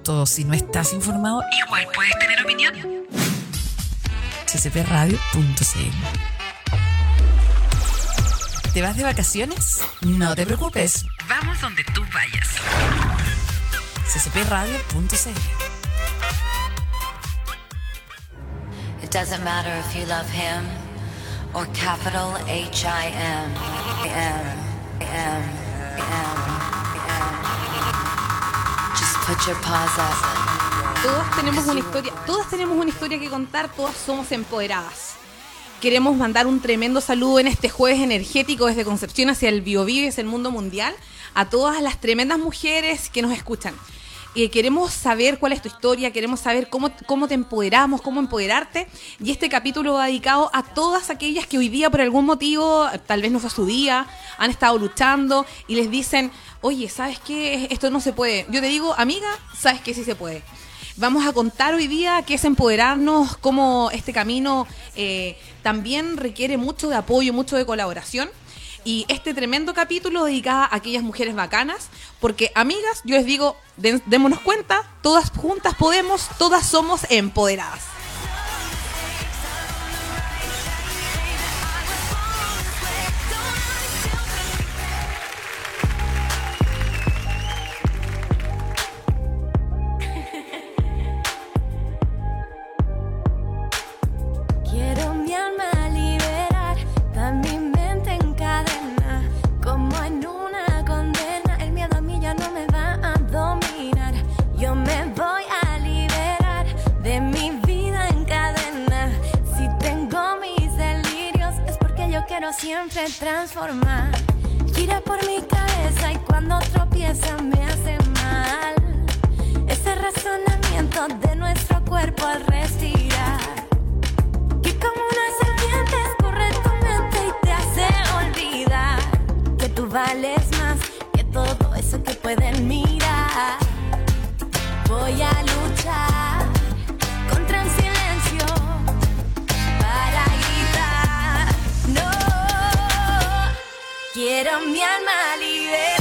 tanto? Si no estás informado, igual puedes tener opinión. ccpradio.cl ¿Te vas de vacaciones? No te preocupes. Vamos donde tú vayas. ccpradio.cl It doesn't matter if you love him or capital H I M M. Todas tenemos una historia, todas tenemos una historia que contar, todas somos empoderadas. Queremos mandar un tremendo saludo en este jueves energético desde Concepción hacia el Biobío y hacia el mundo mundial a todas las tremendas mujeres que nos escuchan. Eh, queremos saber cuál es tu historia, queremos saber cómo, cómo te empoderamos, cómo empoderarte. Y este capítulo va dedicado a todas aquellas que hoy día por algún motivo, tal vez no fue su día, han estado luchando y les dicen, oye, ¿sabes qué? Esto no se puede. Yo te digo, amiga, ¿sabes que sí se puede? Vamos a contar hoy día qué es empoderarnos, cómo este camino eh, también requiere mucho de apoyo, mucho de colaboración. Y este tremendo capítulo dedicado a aquellas mujeres bacanas, porque amigas, yo les digo, démonos cuenta, todas juntas podemos, todas somos empoderadas. Quiero siempre transformar. Gira por mi cabeza y cuando tropieza me hace mal. Ese razonamiento de nuestro cuerpo al respirar. Que como una serpiente escurre tu mente y te hace olvidar que tú vales más que todo eso que pueden mirar. Voy a luchar quiero mi alma liberar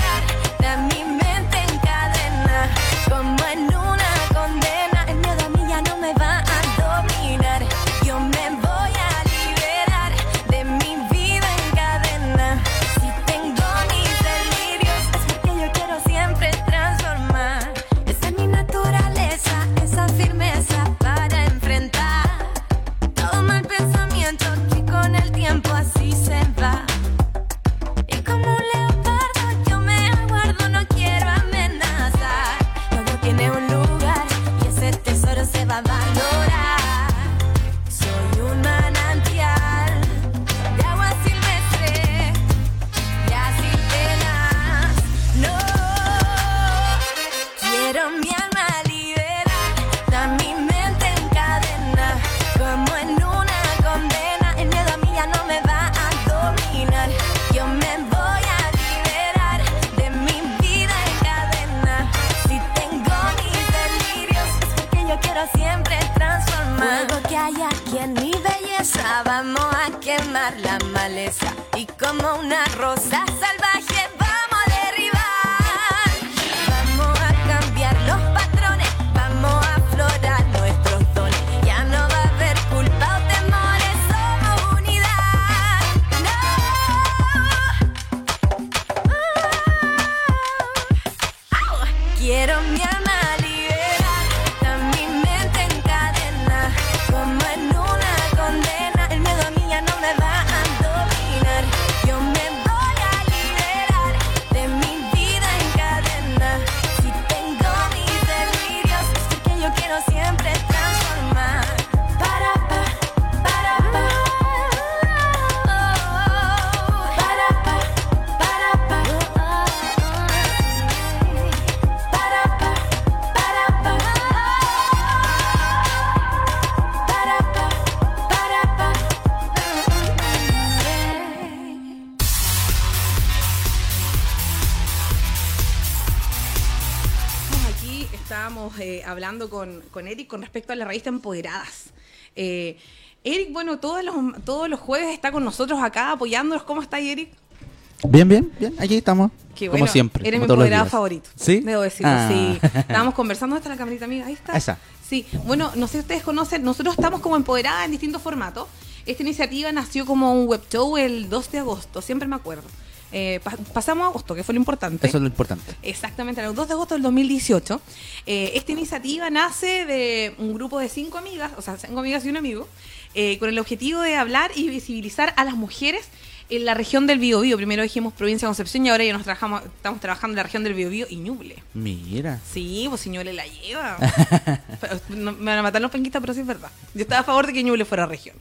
con, Eric con respecto a la revista Empoderadas. Eh, Eric, bueno, todos los, todos los jueves está con nosotros acá apoyándonos. ¿Cómo está Eric? Bien, bien, bien. Aquí estamos. Qué como bueno, siempre. Eres mi como empoderado favorito. ¿Sí? Debo decirlo, Ah. sí. Estábamos conversando. ¿Dónde está la camarita amiga? Ahí está. Esa. Sí. Bueno, no sé si ustedes conocen, nosotros estamos como empoderadas en distintos formatos. Esta iniciativa nació como un web show el 2 de agosto, siempre me acuerdo. Eh, pa- pasamos a agosto, que fue lo importante. Eso es lo importante. Exactamente, el 2 de agosto del 2018. Eh, esta iniciativa nace de un grupo de cinco amigas, o sea, cinco amigas y un amigo, eh, con el objetivo de hablar y visibilizar a las mujeres en la región del Biobío. Primero dijimos provincia de Concepción y ahora ya nos trabajamos, estamos trabajando en la región del Biobío y Ñuble. Mira. Sí, pues si Ñuble la lleva. Pero, no, me van a matar los penquistas, pero sí es verdad. Yo estaba a favor de que Ñuble fuera región.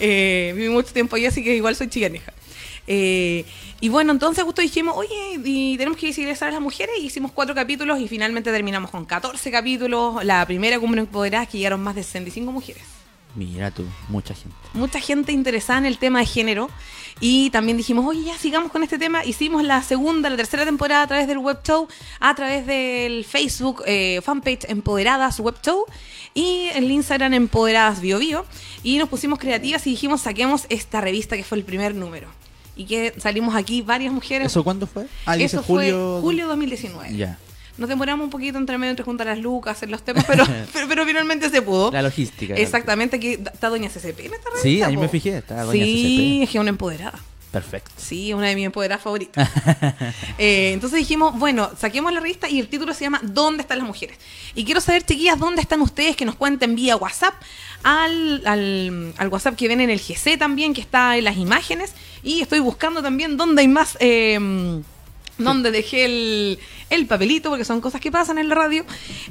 Eh, viví mucho tiempo allí, así que igual soy chiganeja. Eh, y bueno, entonces justo dijimos, oye, y tenemos que visibilizar a las mujeres, y hicimos cuatro capítulos y finalmente terminamos con 14 capítulos. La primera cumbre empoderada que llegaron más de 65 mujeres Mira tú, mucha gente. mucha gente interesada en el tema de género y también dijimos, oye, ya sigamos con este tema. Hicimos la segunda, la tercera temporada a través del web show, a través del Facebook eh, fanpage Empoderadas Web Show y el Instagram Empoderadas Bio Bio. Y nos pusimos creativas y dijimos, saquemos esta revista que fue el primer número. Y que salimos aquí varias mujeres. ¿Eso cuándo fue? Ah, Eso julio. fue julio 2019. Ya. Nos demoramos un poquito entre medio entre juntar las lucas, en los temas, pero, pero, pero finalmente se pudo. La logística. Exactamente, aquí está Doña CCP en esta revista. Sí, ahí po. me fijé, está Doña Sí, CCP. es que una empoderada. Perfecto. Sí, una de mis empoderadas favoritas. Eh, entonces dijimos, bueno, saquemos la revista y el título se llama ¿Dónde están las mujeres? Y quiero saber, chiquillas, ¿dónde están ustedes? Que nos cuenten vía WhatsApp, al, al, al WhatsApp que ven en el GC también, que está en las imágenes. Y estoy buscando también dónde hay más... eh, donde dejé el, el papelito, porque son cosas que pasan en la radio,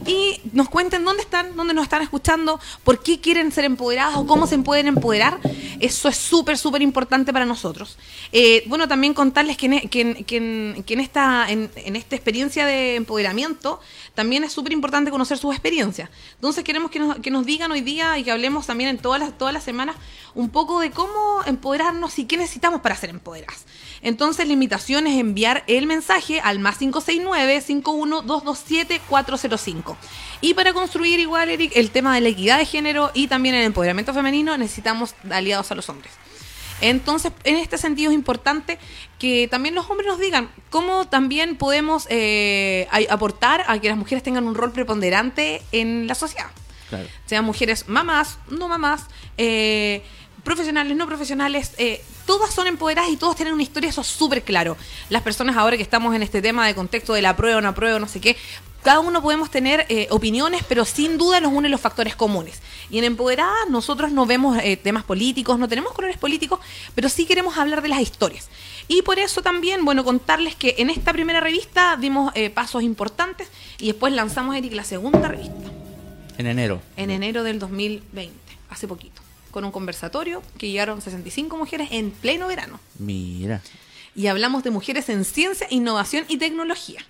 y nos cuenten dónde están, dónde nos están escuchando, por qué quieren ser empoderadas o cómo se pueden empoderar. Eso es súper, súper importante para nosotros. Eh, bueno, también contarles que en, que en- en- esta, en esta experiencia de empoderamiento también es súper importante conocer sus experiencias. Entonces queremos que nos, que nos digan hoy día y que hablemos también en todas las, todas las semanas un poco de cómo empoderarnos y qué necesitamos para ser empoderadas. Entonces la invitación es enviar el mensaje al más 569-51227-405. Y para construir igual, Eric, el tema de la equidad de género y también el empoderamiento femenino necesitamos aliados a los hombres. Entonces, en este sentido es importante que también los hombres nos digan cómo también podemos eh, aportar a que las mujeres tengan un rol preponderante en la sociedad Claro. sean mujeres mamás, no mamás, eh, profesionales, no profesionales, eh, todas son empoderadas y todos tienen una historia, eso es súper claro. Las personas ahora que estamos en este tema de contexto de la prueba, no prueba, no sé qué, cada uno podemos tener eh, opiniones, pero sin duda nos unen los factores comunes. Y en Empoderadas nosotros no vemos eh, temas políticos, no tenemos colores políticos, pero sí queremos hablar de las historias. Y por eso también, bueno, contarles que en esta primera revista dimos eh, pasos importantes y después lanzamos, Eric, la segunda revista En enero. en enero del 2020, hace poquito, con un conversatorio que llegaron 65 mujeres en pleno verano. Mira. Y hablamos de mujeres en ciencia, innovación y tecnología.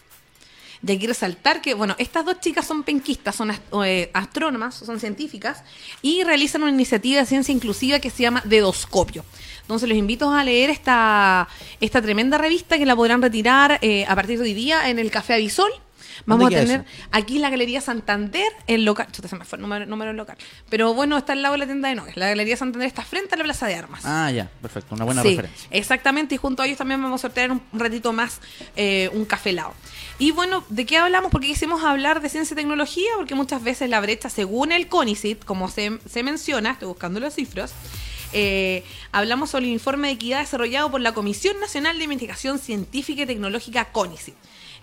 Y aquí resaltar que, bueno, estas dos chicas son penquistas, son ast- eh, astrónomas, son científicas, y realizan una iniciativa de ciencia inclusiva que se llama Dedoscopio. Entonces los invito a leer esta, esta tremenda revista que la podrán retirar eh, a partir de hoy día en el Café Avisol. Vamos a ¿Dónde queda tener eso? aquí en la Galería Santander, el local, chuta, se me fue el número, número local, pero bueno, está al lado de la tienda de novias. La Galería Santander está frente a la Plaza de Armas. Ah, ya, perfecto. Una buena Sí, referencia. Exactamente, y junto a ellos también vamos a sortear un, ratito más eh, un café helado. Y bueno, ¿de qué hablamos? Porque quisimos hablar de ciencia y tecnología, porque muchas veces la brecha, según el CONICIT, como se, se menciona, estoy buscando las cifras, eh, hablamos sobre el informe de equidad desarrollado por la Comisión Nacional de Investigación Científica y Tecnológica CONICIT.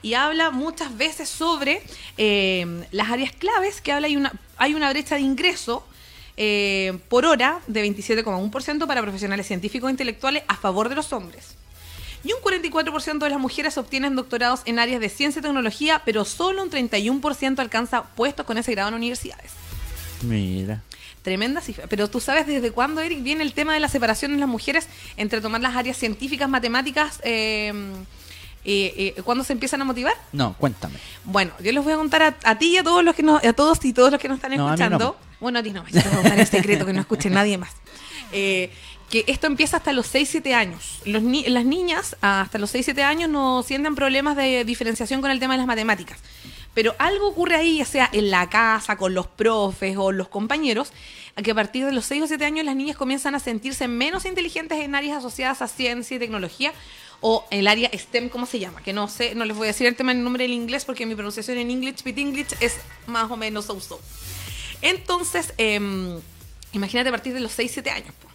Y habla muchas veces sobre eh, las áreas claves, que habla hay una, hay una brecha de ingreso eh, por hora de 27,1% para profesionales científicos e intelectuales a favor de los hombres. Y un 44% de las mujeres obtienen doctorados en áreas de ciencia y tecnología, pero solo un 31% alcanza puestos con ese grado en universidades. Mira. Tremenda cifra. Pero tú sabes desde cuándo, Eric, viene el tema de la separación en las mujeres entre tomar las áreas científicas, matemáticas, eh, eh, eh, ¿cuándo se empiezan a motivar? No, cuéntame. Bueno, yo les voy a contar a, a ti y a todos los que nos, a todos y todos los que nos están No, a escuchando. no. Bueno, a ti no, a contar el secreto que no escuche nadie más. Eh, que esto empieza hasta los 6-7 años. Los ni- las niñas hasta los 6-7 años no sienten problemas de diferenciación con el tema de las matemáticas. Pero algo ocurre ahí, ya sea en la casa, con los profes o los compañeros, a que a partir de los 6 o 7 años las niñas comienzan a sentirse menos inteligentes en áreas asociadas a ciencia y tecnología o el área STEM, ¿cómo se llama? Que no sé, no les voy a decir el tema en nombre en inglés porque mi pronunciación en English, bit English, es más o menos so-so. Entonces, em, imagínate a partir de los 6, 7 años. po.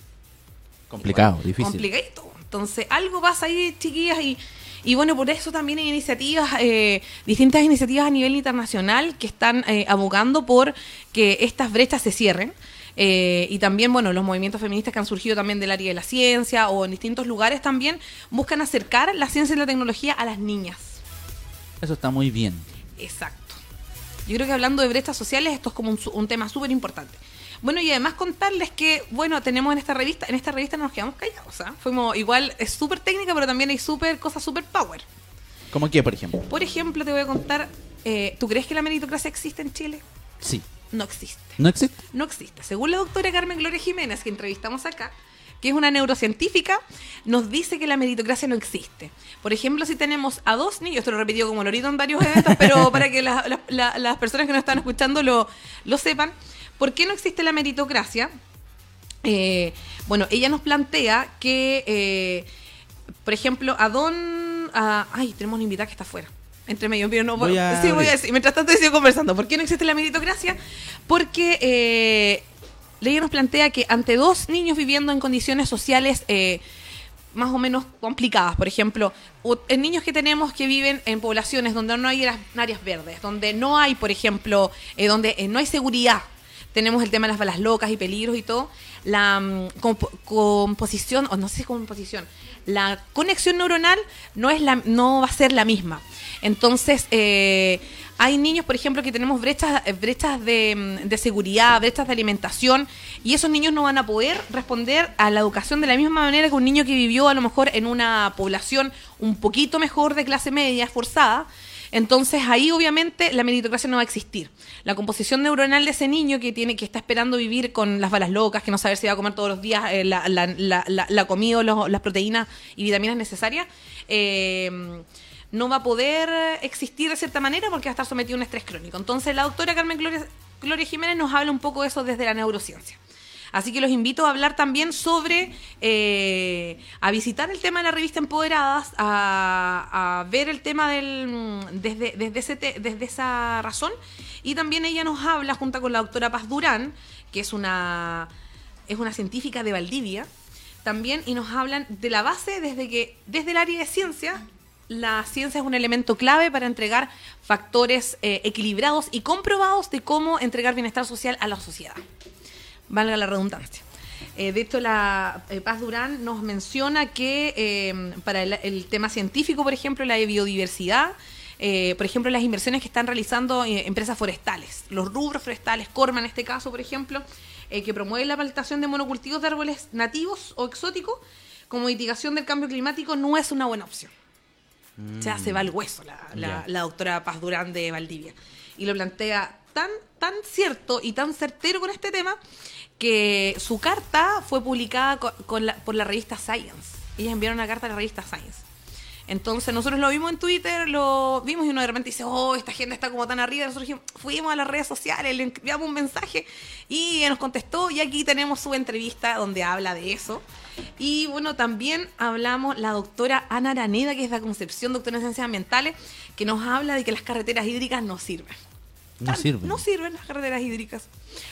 Complicado, difícil. Complicadito. Entonces, algo pasa ahí, chiquillas, y, y bueno, por eso también hay iniciativas, eh, distintas iniciativas a nivel internacional que están eh, abogando por que estas brechas se cierren. Eh, y también, bueno, los movimientos feministas que han surgido también del área de la ciencia o en distintos lugares también buscan acercar la ciencia y la tecnología a las niñas. Eso está muy bien. Exacto. Yo creo que hablando de brechas sociales, esto es como un, un tema súper importante. Bueno, y además contarles que, bueno, tenemos en esta revista, en esta revista no nos quedamos callados, ¿ah? Fuimos, igual, es súper técnica, pero también hay súper, cosas súper power. ¿Cómo qué, por ejemplo? Por ejemplo, te voy a contar, eh, ¿tú crees que la meritocracia existe en Chile? Sí. No existe. ¿No existe? No existe. Según la doctora Carmen Gloria Jiménez, que entrevistamos acá, que es una neurocientífica, nos dice que la meritocracia no existe. Por ejemplo, si tenemos a dos niños, esto lo repitió como Lorito en varios eventos, pero para que la- la- la- las personas que nos están escuchando lo, lo sepan, ¿por qué no existe la meritocracia? Eh, bueno, ella nos plantea que, eh, por ejemplo, a don... a- ay, tenemos una invitada que está afuera. Entre medio, pero no Voy a sí, voy a decir. Mientras tanto, sigo conversando. ¿Por qué no existe la meritocracia? Porque eh, ella nos plantea que ante dos niños viviendo en condiciones sociales eh, más o menos complicadas, por ejemplo, en niños que tenemos que viven en poblaciones donde no hay áreas, verdes, donde no hay, por ejemplo, eh, donde eh, no hay seguridad, tenemos el tema de las balas locas y peligros y todo, la mm, compo- composición, o no sé si composición, la conexión neuronal no, es la, no va a ser la misma. Entonces, eh, hay niños, por ejemplo, que tenemos brechas, eh, brechas de, mm, de seguridad, brechas de alimentación, y esos niños no van a poder responder a la educación de la misma manera que un niño que vivió a lo mejor en una población un poquito mejor de clase media, esforzada. Entonces ahí obviamente la meritocracia no va a existir. La composición neuronal de ese niño que tiene que está esperando vivir con las balas locas, que no sabe si va a comer todos los días eh, la, comida los- las proteínas y vitaminas necesarias, eh, no va a poder existir de cierta manera porque va a estar sometido a un estrés crónico. Entonces la doctora Carmen Gloria, Jiménez nos habla un poco de eso desde la neurociencia. Así que los invito a hablar también sobre, eh, a visitar el tema de la revista Empoderadas, a, ver el tema del, desde, desde, ese te- desde esa razón. Y también ella nos habla, junto con la doctora Paz Durán, que es una, es una científica de Valdivia, también, y nos hablan de la base desde que, desde el área de ciencia, la ciencia es un elemento clave para entregar factores eh, equilibrados y comprobados de cómo entregar bienestar social a la sociedad valga la redundancia. Eh, de hecho, la eh, Paz Durán nos menciona que para el, el tema científico, por ejemplo, la biodiversidad, por ejemplo, las inversiones que están realizando empresas forestales, los rubros forestales, Corma en este caso, por ejemplo, que promueve la plantación de monocultivos de árboles nativos o exóticos como mitigación del cambio climático, no es una buena opción. O sea, se va al hueso la, la- doctora Paz Durán de Valdivia. Y lo plantea tan, tan cierto y tan certero con este tema que su carta fue publicada co- con la- por la revista Science. Ellas enviaron una carta a la revista Science. Entonces nosotros lo vimos en Twitter, lo vimos y uno de repente dice, oh, esta gente está como tan arriba. Nosotros dijimos, fuimos a las redes sociales, le enviamos un mensaje y nos contestó y aquí tenemos su entrevista donde habla de eso. Y bueno, también hablamos la doctora Ana Araneda, que es de Concepción, doctora en ciencias ambientales, que nos habla de que las carreteras hídricas no sirven. No sirven. No sirven las carreteras hídricas.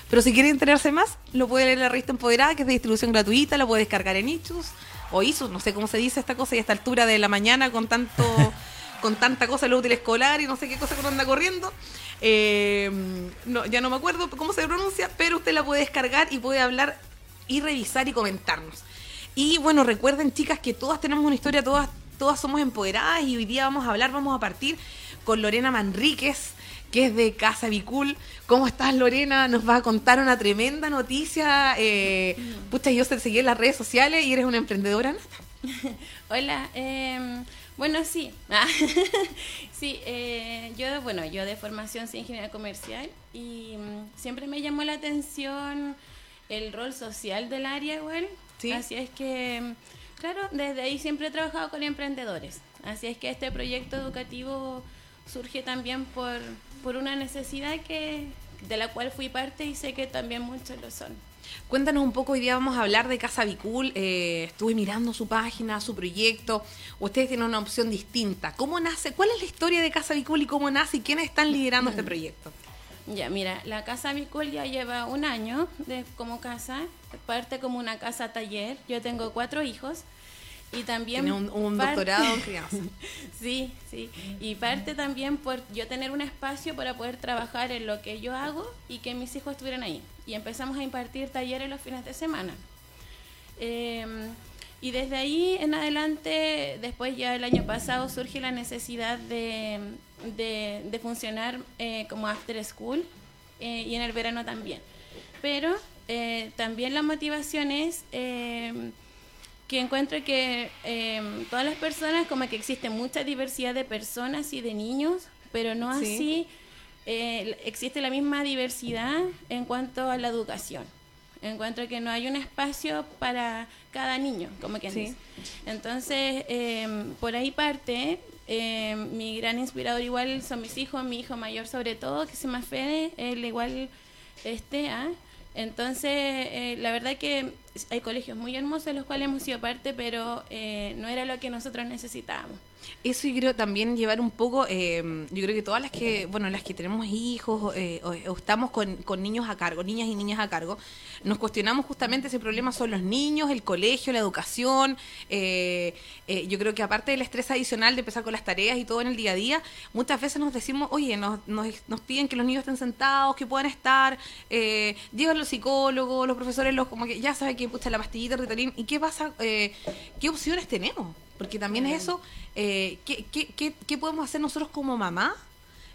Pero si quiere enterarse más, lo puede leer en la revista Empoderada, que es de distribución gratuita, lo puede descargar en Ichus o Isus, no sé cómo se dice esta cosa, y a esta altura de la mañana con tanto con tanta cosa, lo útil escolar y no sé qué cosa que anda corriendo. Eh, no, ya no me acuerdo cómo se pronuncia, pero usted la puede descargar y puede hablar y revisar y comentarnos. Y bueno, recuerden chicas que todas tenemos una historia, todas, todas somos empoderadas y hoy día vamos a hablar, vamos a partir con Lorena Manríquez, que es de Casa Vicul. ¿Cómo estás Lorena? Nos vas a contar una tremenda noticia. Eh, pucha, yo te seguí en las redes sociales y eres una emprendedora. nata. Hola, em, bueno, sí. Sí, eh, yo, bueno, yo de formación soy ingeniera comercial y mm, siempre me llamó la atención el rol social del área igual. Sí. Así es que, claro, desde ahí siempre he trabajado con emprendedores. Así es que este proyecto educativo surge también por, por una necesidad que de la cual fui parte y sé que también muchos lo son. Cuéntanos un poco, hoy día vamos a hablar de Casa Vicul. Eh, estuve mirando su página, su proyecto. Ustedes tienen una opción distinta. ¿Cómo nace? ¿Cuál es la historia de Casa Vicul y cómo nace y quiénes están liderando este proyecto? Ya, mira, la casa Vicul ya lleva un año de, como casa, parte como una casa taller. Yo tengo cuatro hijos y también... Tiene un, un parte- doctorado en crianza. sí, sí. Y parte también por yo tener un espacio para poder trabajar en lo que yo hago y que mis hijos estuvieran ahí. Y empezamos a impartir talleres los fines de semana. Eh, y desde ahí en adelante, después ya el año pasado surge la necesidad de, de, de funcionar eh, como after school eh, y en el verano también. Pero eh, también la motivación es que encuentro que todas las personas, como que existe mucha diversidad de personas y de niños, pero no Sí. así existe la misma diversidad en cuanto a la educación. Encuentro que no hay un espacio para cada niño, como quien Sí. Entonces, por ahí parte, eh, mi gran inspirador igual son mis hijos, mi hijo mayor sobre todo, que se llama Fede, él igual este, ¿ah? Entonces, eh, la verdad que hay colegios muy hermosos de los cuales hemos sido parte, pero eh, no era lo que nosotros necesitábamos. Eso yo creo también llevar un poco, eh, yo creo que todas las que, bueno, las que tenemos hijos eh, o, estamos con, con niños a cargo, niñas y niñas a cargo, nos cuestionamos justamente ese problema son los niños, el colegio, la educación. eh, eh, yo creo que aparte del estrés adicional de empezar con las tareas y todo en el día a día, muchas veces nos decimos, oye, nos, nos, nos piden que los niños estén sentados, que puedan estar, eh, llegan los psicólogos, los profesores, los como que ya saben que pucha la pastillita, Ritalin, ¿y qué pasa? Eh, ¿Qué opciones tenemos? Porque también es eso, eh, ¿qué, qué, qué, qué podemos hacer nosotros como mamá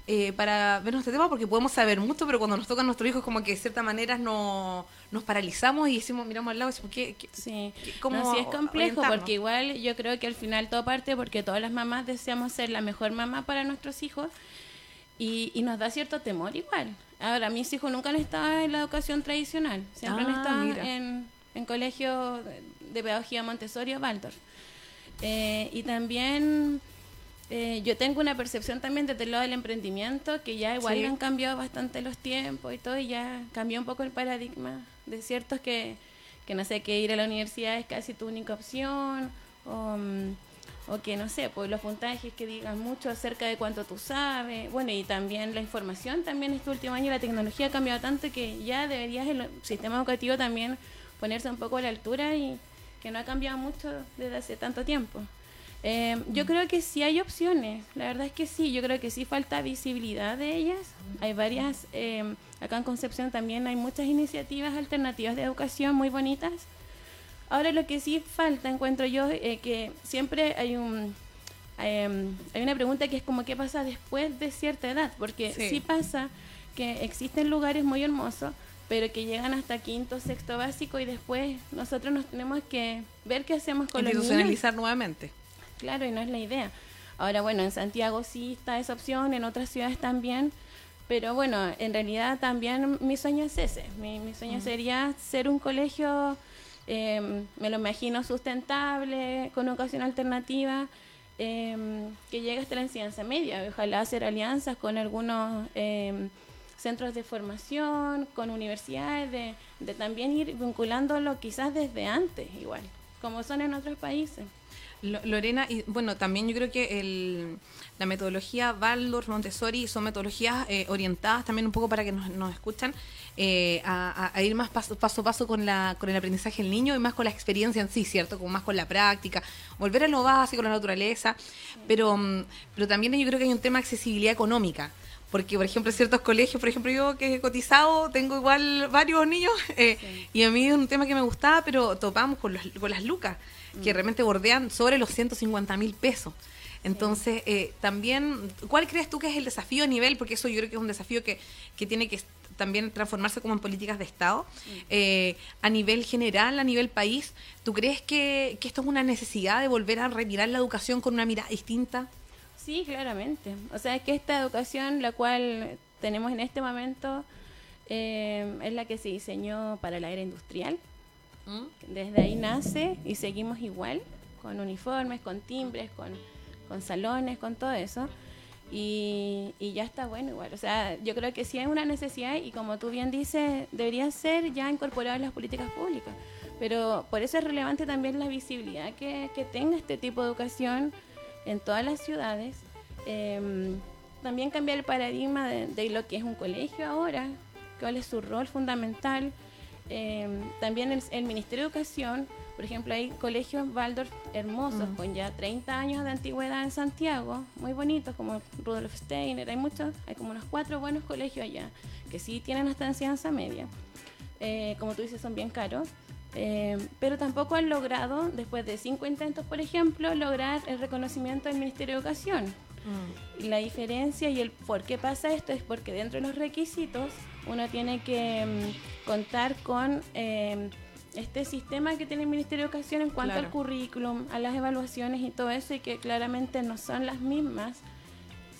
eh, para ver este tema? Porque podemos saber mucho, pero cuando nos tocan nuestros hijos, como que de cierta manera no, nos paralizamos y decimos, miramos al lado y decimos, ¿qué? qué- Sí, cómo no, sí es complejo porque igual yo creo que al final todo parte porque todas las mamás deseamos ser la mejor mamá para nuestros hijos y, y nos da cierto temor igual. Ahora, mis hijos nunca han estado en la educación tradicional, siempre han Ah, estado mira. en, en colegio de, de pedagogía Montessori o Waldorf. Eh, y también eh, yo tengo una percepción también desde el lado del emprendimiento, que ya igual Sí. han cambiado bastante los tiempos y todo, y ya cambió un poco el paradigma de ciertos que, que no sé, que ir a la universidad es casi tu única opción, o, mm, o que no sé, pues los puntajes que digan mucho acerca de cuánto tú sabes, bueno, y también la información, también este último año la tecnología ha cambiado tanto que ya deberías el sistema educativo también ponerse un poco a la altura y que no ha cambiado mucho desde hace tanto tiempo. Eh, yo creo que sí hay opciones, la verdad es que sí, yo creo que sí falta visibilidad de ellas. Hay varias, eh, acá en Concepción también hay muchas iniciativas alternativas de educación muy bonitas. Ahora lo que sí falta, encuentro yo, eh, que siempre hay un... eh, hay una pregunta que es como qué pasa después de cierta edad, porque Sí. sí pasa que existen lugares muy hermosos, pero que llegan hasta quinto, sexto básico y después nosotros nos tenemos que ver qué hacemos con los niños. Institucionalizar nuevamente. Claro, y no es la idea. Ahora, bueno, en Santiago sí está esa opción, en otras ciudades también, pero bueno, en realidad también mi sueño es ese. Mi, mi sueño sería ser un colegio, eh, me lo imagino, sustentable, con educación alternativa, em, que llegue hasta la enseñanza media. Ojalá hacer alianzas con algunos em, centros de formación, con universidades, de, de también ir vinculándolo quizás desde antes, igual, como son en otros países. Lo- Lorena, y bueno, también yo creo que el, la metodología Waldorf, Montessori son metodologías eh, orientadas también un poco para que nos, nos escuchan eh, a, ir más paso, paso a paso con, la, con el aprendizaje del niño y más con la experiencia en sí, ¿cierto? Como más con la práctica, volver a lo básico, la naturaleza, pero, mm, pero también yo creo que hay un tema de accesibilidad económica. Porque, por ejemplo, ciertos colegios, por ejemplo, yo que he cotizado, tengo igual varios niños, eh, y a mí es un tema que me gustaba, pero topamos con, los- con las lucas, que realmente bordean sobre los 150 mil pesos. Entonces, eh, también, ¿cuál crees tú que es el desafío a nivel? Porque eso yo creo que es un desafío que, que tiene que también transformarse como en políticas de Estado. Eh, a nivel general, a nivel país, ¿tú crees que, que esto es una necesidad de volver a remirar la educación con una mirada distinta? Sí, claramente. O sea, es que esta educación, la cual tenemos en este momento, eh, es la que se diseñó para la era industrial. Desde ahí nace y seguimos igual, con uniformes, con timbres, con, con salones, con todo eso. Y, y ya está bueno igual. O sea, yo creo que sí hay una necesidad y como tú bien dices, debería ser ya incorporado en las políticas públicas. Pero por eso es relevante también la visibilidad que, que tenga este tipo de educación en todas las ciudades. Em, también cambiar el paradigma de, de lo que es un colegio ahora, cuál es su rol fundamental. Em, también el, el Ministerio de Educación, por ejemplo, hay colegios Waldorf hermosos, con ya 30 años de antigüedad en Santiago, muy bonitos, como Rudolf Steiner, hay muchos, hay como unos cuatro buenos colegios allá, que sí tienen hasta enseñanza media. Eh, como tú dices, son bien caros. Eh, pero tampoco han logrado, después de cinco intentos, por ejemplo, lograr el reconocimiento del Ministerio de Educación. Y la diferencia y el por qué pasa esto es porque dentro de los requisitos uno tiene que mm, contar con eh, este sistema que tiene el Ministerio de Educación en cuanto Claro. al currículum, a las evaluaciones y todo eso, y que claramente no son las mismas.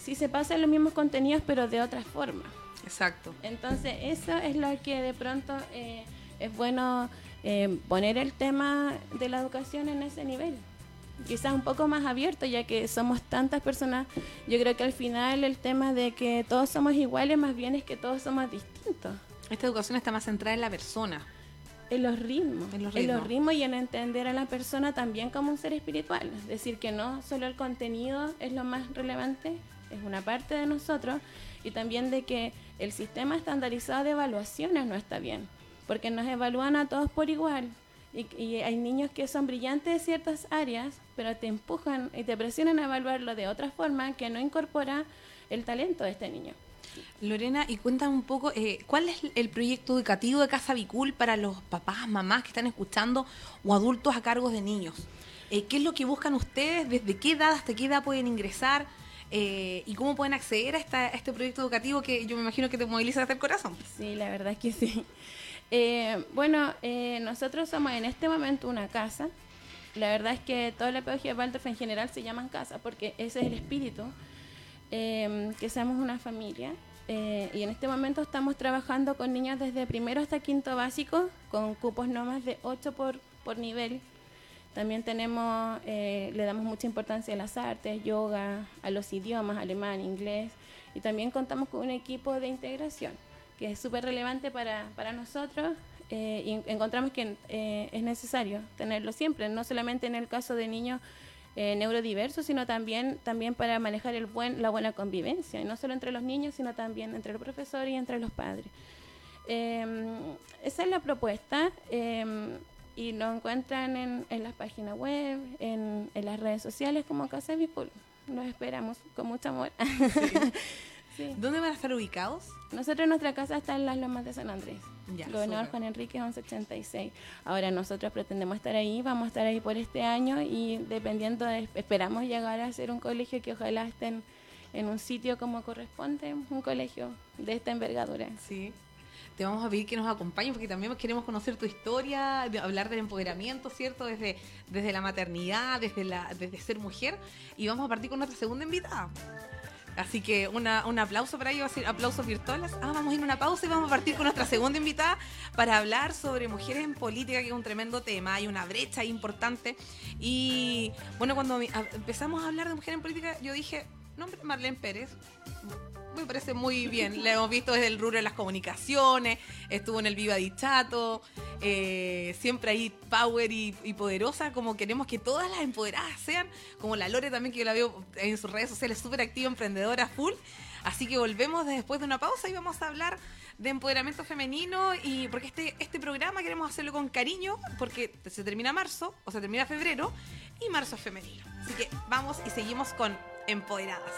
Sí se pasan los mismos contenidos, pero de otra forma. Exacto. Entonces, eso es lo que de pronto eh, es bueno eh, poner el tema de la educación en ese nivel. Quizás un poco más abierto, ya que somos tantas personas. Yo creo que al final el tema de que todos somos iguales, más bien es que todos somos distintos. Esta educación está más centrada en la persona. En los ritmos. En los En los ritmos. ritmos y en entender a la persona también como un ser espiritual. Es decir, que no solo el contenido es lo más relevante, es una parte de nosotros. Y también de que el sistema estandarizado de evaluaciones no está bien. Porque nos evalúan a todos por igual. Y, y hay niños que son brillantes de ciertas áreas, pero te empujan y te presionan a evaluarlo de otra forma que no incorpora el talento de este niño. Lorena, y cuéntame un poco, eh, ¿cuál es el proyecto educativo de Casa Bicul para los papás, mamás que están escuchando o adultos a cargo de niños? Eh, ¿Qué es lo que buscan ustedes? ¿Desde qué edad hasta qué edad pueden ingresar? Eh, ¿Y cómo pueden acceder a, esta- a este proyecto educativo que yo me imagino que te moviliza hasta el corazón? Sí, la verdad es que sí. Eh, bueno, eh, nosotros somos en este momento una casa. La verdad es que toda la pedagogía de Waldorf en general se llaman casa porque ese es el espíritu, eh, que seamos una familia. Y en este momento estamos trabajando con niños desde primero hasta quinto básico, con cupos no más de 8 por, por nivel. También tenemos, le damos mucha importancia a las artes, yoga, a los idiomas, alemán, inglés. Y también contamos con un equipo de integración, que es súper relevante para, para nosotros. eh, y en- encontramos que eh, es necesario tenerlo siempre, no solamente en el caso de niños eh, neurodiversos, sino también, también para manejar el buen, la buena convivencia, y no solo entre los niños, sino también entre el profesor y entre los padres. Eh, esa es la propuesta eh, y lo encuentran en, en las páginas web, en, en las redes sociales como Casa Bipul. Los esperamos con mucho amor. Sí. ¿Dónde van a estar ubicados? Nosotros nuestra casa está en las Lomas de San Andrés. Ya, Gobernador. Juan Enrique 1186. Ahora nosotros pretendemos estar ahí, vamos a estar ahí por este año y dependiendo de, esperamos llegar a ser un colegio que ojalá estén en un sitio como corresponde, un colegio de esta envergadura. Sí. Te vamos a pedir que nos acompañes porque también queremos conocer tu historia, hablar del empoderamiento, ¿cierto? Desde, desde la maternidad, desde, la, desde ser mujer. Y vamos a partir con nuestra segunda invitada. Así que un aplauso para ellos, aplausos virtuales. Ah, vamos a ir a una pausa y vamos a partir con nuestra segunda invitada para hablar sobre mujeres en política, que es un tremendo tema. Hay una brecha importante. Y bueno, cuando empezamos a hablar de mujeres en política, yo dije, nombre Marlene Pérez. Me parece muy bien. La hemos visto desde el rubro de las comunicaciones, estuvo en el Viva Dichato, eh, siempre ahí power y, poderosa, como queremos que todas las empoderadas sean, como la Lore también que yo la veo en sus redes sociales súper activa, emprendedora full. Así que volvemos después de una pausa y vamos a hablar de empoderamiento femenino y porque este, este programa queremos hacerlo con cariño porque se termina marzo o se termina febrero y marzo es femenino. Así que vamos y seguimos con empoderadas.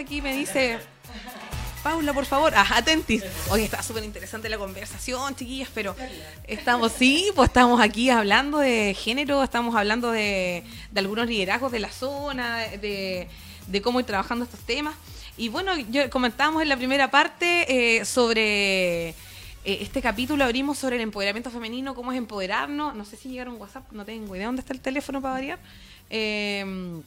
Aquí, me dice, Paula, por favor, ah, atentis. Hoy está súper interesante la conversación, chiquillas, pero estamos, sí, pues estamos aquí hablando de género, estamos hablando de, de algunos liderazgos de la zona, de, cómo ir trabajando estos temas. Y bueno, yo comentábamos en la primera parte eh, sobre eh, este capítulo, abrimos sobre el empoderamiento femenino, cómo es empoderarnos. No sé si llegaron WhatsApp, no tengo idea dónde está el teléfono para variar. Eh,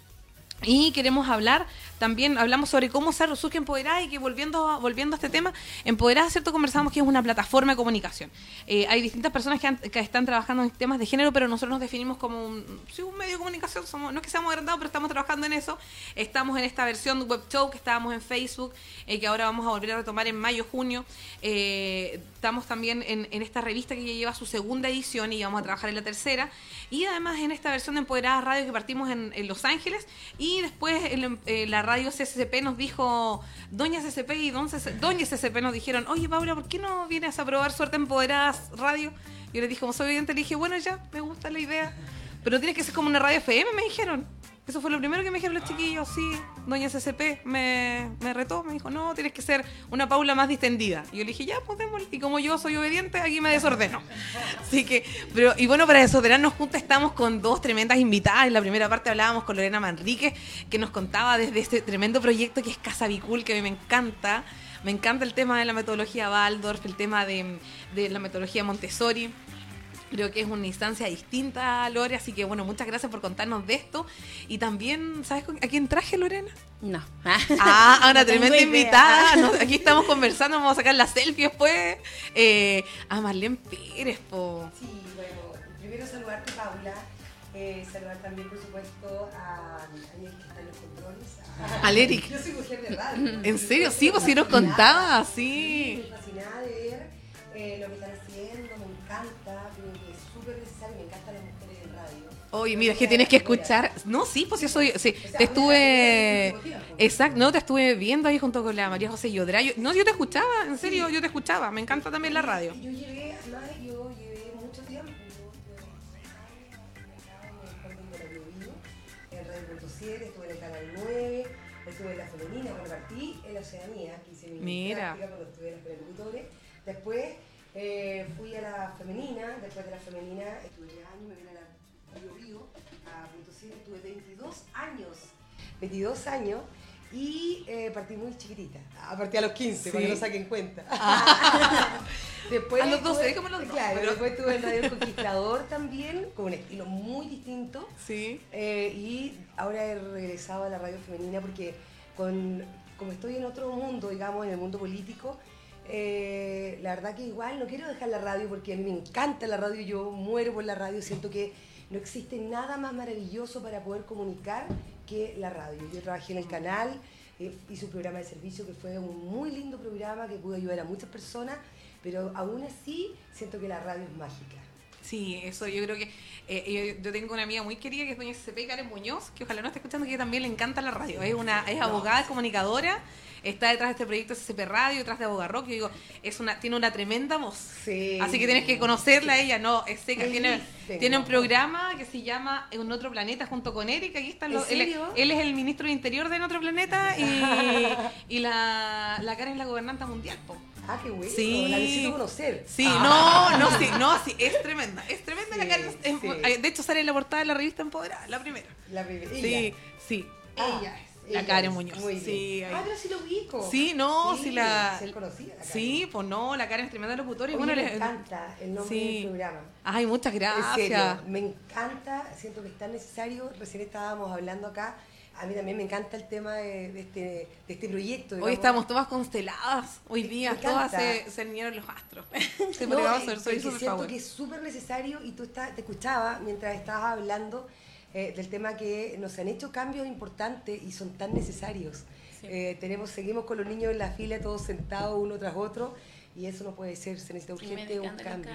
y queremos hablar también, hablamos sobre cómo ser surge Empoderada y que volviendo, volviendo a este tema, Empoderada, ¿cierto? Conversamos que es una plataforma de comunicación. Eh, hay distintas personas que, han- que están trabajando en temas de género, pero nosotros nos definimos como un, sí, un medio de comunicación. Somos, no es que seamos agrandados, pero estamos trabajando en eso. Estamos en esta versión web show que estábamos en Facebook, eh, que ahora vamos a volver a retomar en mayo, junio. Eh, estamos también en, en esta revista que ya lleva su segunda edición y vamos a trabajar en la tercera. Y además en esta versión de Empoderadas Radio que partimos en, en Los Ángeles. Y después eh, la radio CCCP nos dijo, Doña CCP y Don CC Doña CCP nos dijeron, oye Paula, ¿por qué no vienes a probar Suerte Empoderadas Radio? Yo le dije, como soy oyente, le dije, bueno, ya, me gusta la idea. Pero tiene que ser como una radio FM, me dijeron. Eso fue lo primero que me dijeron los chiquillos, sí, doña CCP me, me retó, me dijo, no, tienes que ser una Paula más distendida. Y yo le dije, ya, pues démosle. Y como yo soy obediente, aquí me desordeno. Así que, pero, y bueno, para desordenarnos juntas estamos con dos tremendas invitadas. En la primera parte hablábamos con Lorena Manrique, que nos contaba desde este tremendo proyecto que es Casa Bicul, que a mí me encanta. Me encanta el tema de la metodología Waldorf, el tema de, de la metodología Montessori. Creo que es una instancia distinta, Lore, así que bueno, muchas gracias por contarnos de esto. Y también, ¿sabes a quién traje, Lorena? No. Ah, a una No tremenda invitada. Nos- aquí estamos conversando, vamos a sacar la selfie después. Eh, a Marlene Pérez, po. Sí, bueno, primero saludarte, Paula. Eh, saludar también, por supuesto, a que está en los controles. a- Al Eric. Yo soy mujer de radio. ¿En serio? Sí, pues sí nos contaba, sí. Estoy fascinada de ver eh, lo que están haciendo, me encanta, Oye, mira, es que tienes que escuchar. No, sí, pues yo soy. Sí, te estuve. Exacto, no, te estuve viendo ahí junto con la María José Yodra. Yo- no, yo te escuchaba, en serio, yo te escuchaba. Me encanta también la radio. Yo además, yo llevé mucho tiempo. En Radio Punto Siete, estuve en el Canal 9, estuve en la femenina, cuando partí en la Oceanía, que hice mi Mira. cuando estuve en los perelocutores. Después eh, fui a la femenina, después de la femenina estuve años, me vine a la Bio Bio, a Punto estuve 22 años. 22 años. Y eh, partí muy chiquitita, a partir a los 15, para que no saquen cuenta. Después A los 12, estuve- dígame los dos, Claro, pero- después estuve en Radio El Conquistador también, con un estilo muy distinto. Sí. Eh, y ahora he regresado a la radio femenina porque con, como estoy en otro mundo, digamos, en el mundo político, eh, la verdad que igual no quiero dejar la radio porque a mí me encanta la radio, yo muero por la radio, siento que no existe nada más maravilloso para poder comunicar que la radio. Yo trabajé en el canal, eh, hice un programa de servicio que fue un muy lindo programa que pudo ayudar a muchas personas, pero aún así siento que la radio es mágica. Sí, eso yo creo que. eh, yo, yo tengo una amiga muy querida que es doña CCP Karen Muñoz, que ojalá no esté escuchando, que también le encanta la radio. Es una es abogada, es comunicadora, está detrás de este proyecto CCP Radio, detrás de Aboga Rock. Yo digo, es una, tiene una tremenda voz. Sí. Así que tienes que conocerla a ella, no, es seca. Tiene, tiene un programa que se llama En otro planeta junto con Eric. Aquí están ¿En los. Él, es- serio? él es el ministro de Interior de En otro planeta y, y la, la Karen es la gobernanta mundial, po. Ah, qué bueno. Sí. La necesito conocer. Sí, Ah. no, no, sí, no, sí, es tremenda, es tremenda la Karen. es- sí. de hecho, sale en la portada de la revista Empoderada, la primera. La primera. Sí, ella. sí. Ah, ella. La ella Karen es. Muñoz. Muy bien. Sí, ahí. Ah, pero sí lo ubico. Sí, no, sí, la. Sí, conocida la. Sí, pues no, la Karen es tremenda locutora. Y Oye, bueno, me le- encanta el nombre Sí. del programa. Ay, muchas En gracias. serio, me encanta, siento que es tan necesario. Recién estábamos hablando acá. A mí también me encanta el tema de, de este, de este proyecto. Hoy digamos. estamos todas consteladas, hoy día, todas se, se alinearon los astros. Sí, No, es- ser, soy que siento que es súper necesario y tú estás, te escuchaba mientras estabas hablando eh, del tema que nos han hecho cambios importantes y son tan necesarios. Eh, tenemos, seguimos con los niños en la fila, todos sentados uno tras otro y eso no puede ser, se necesita urgente un cambio.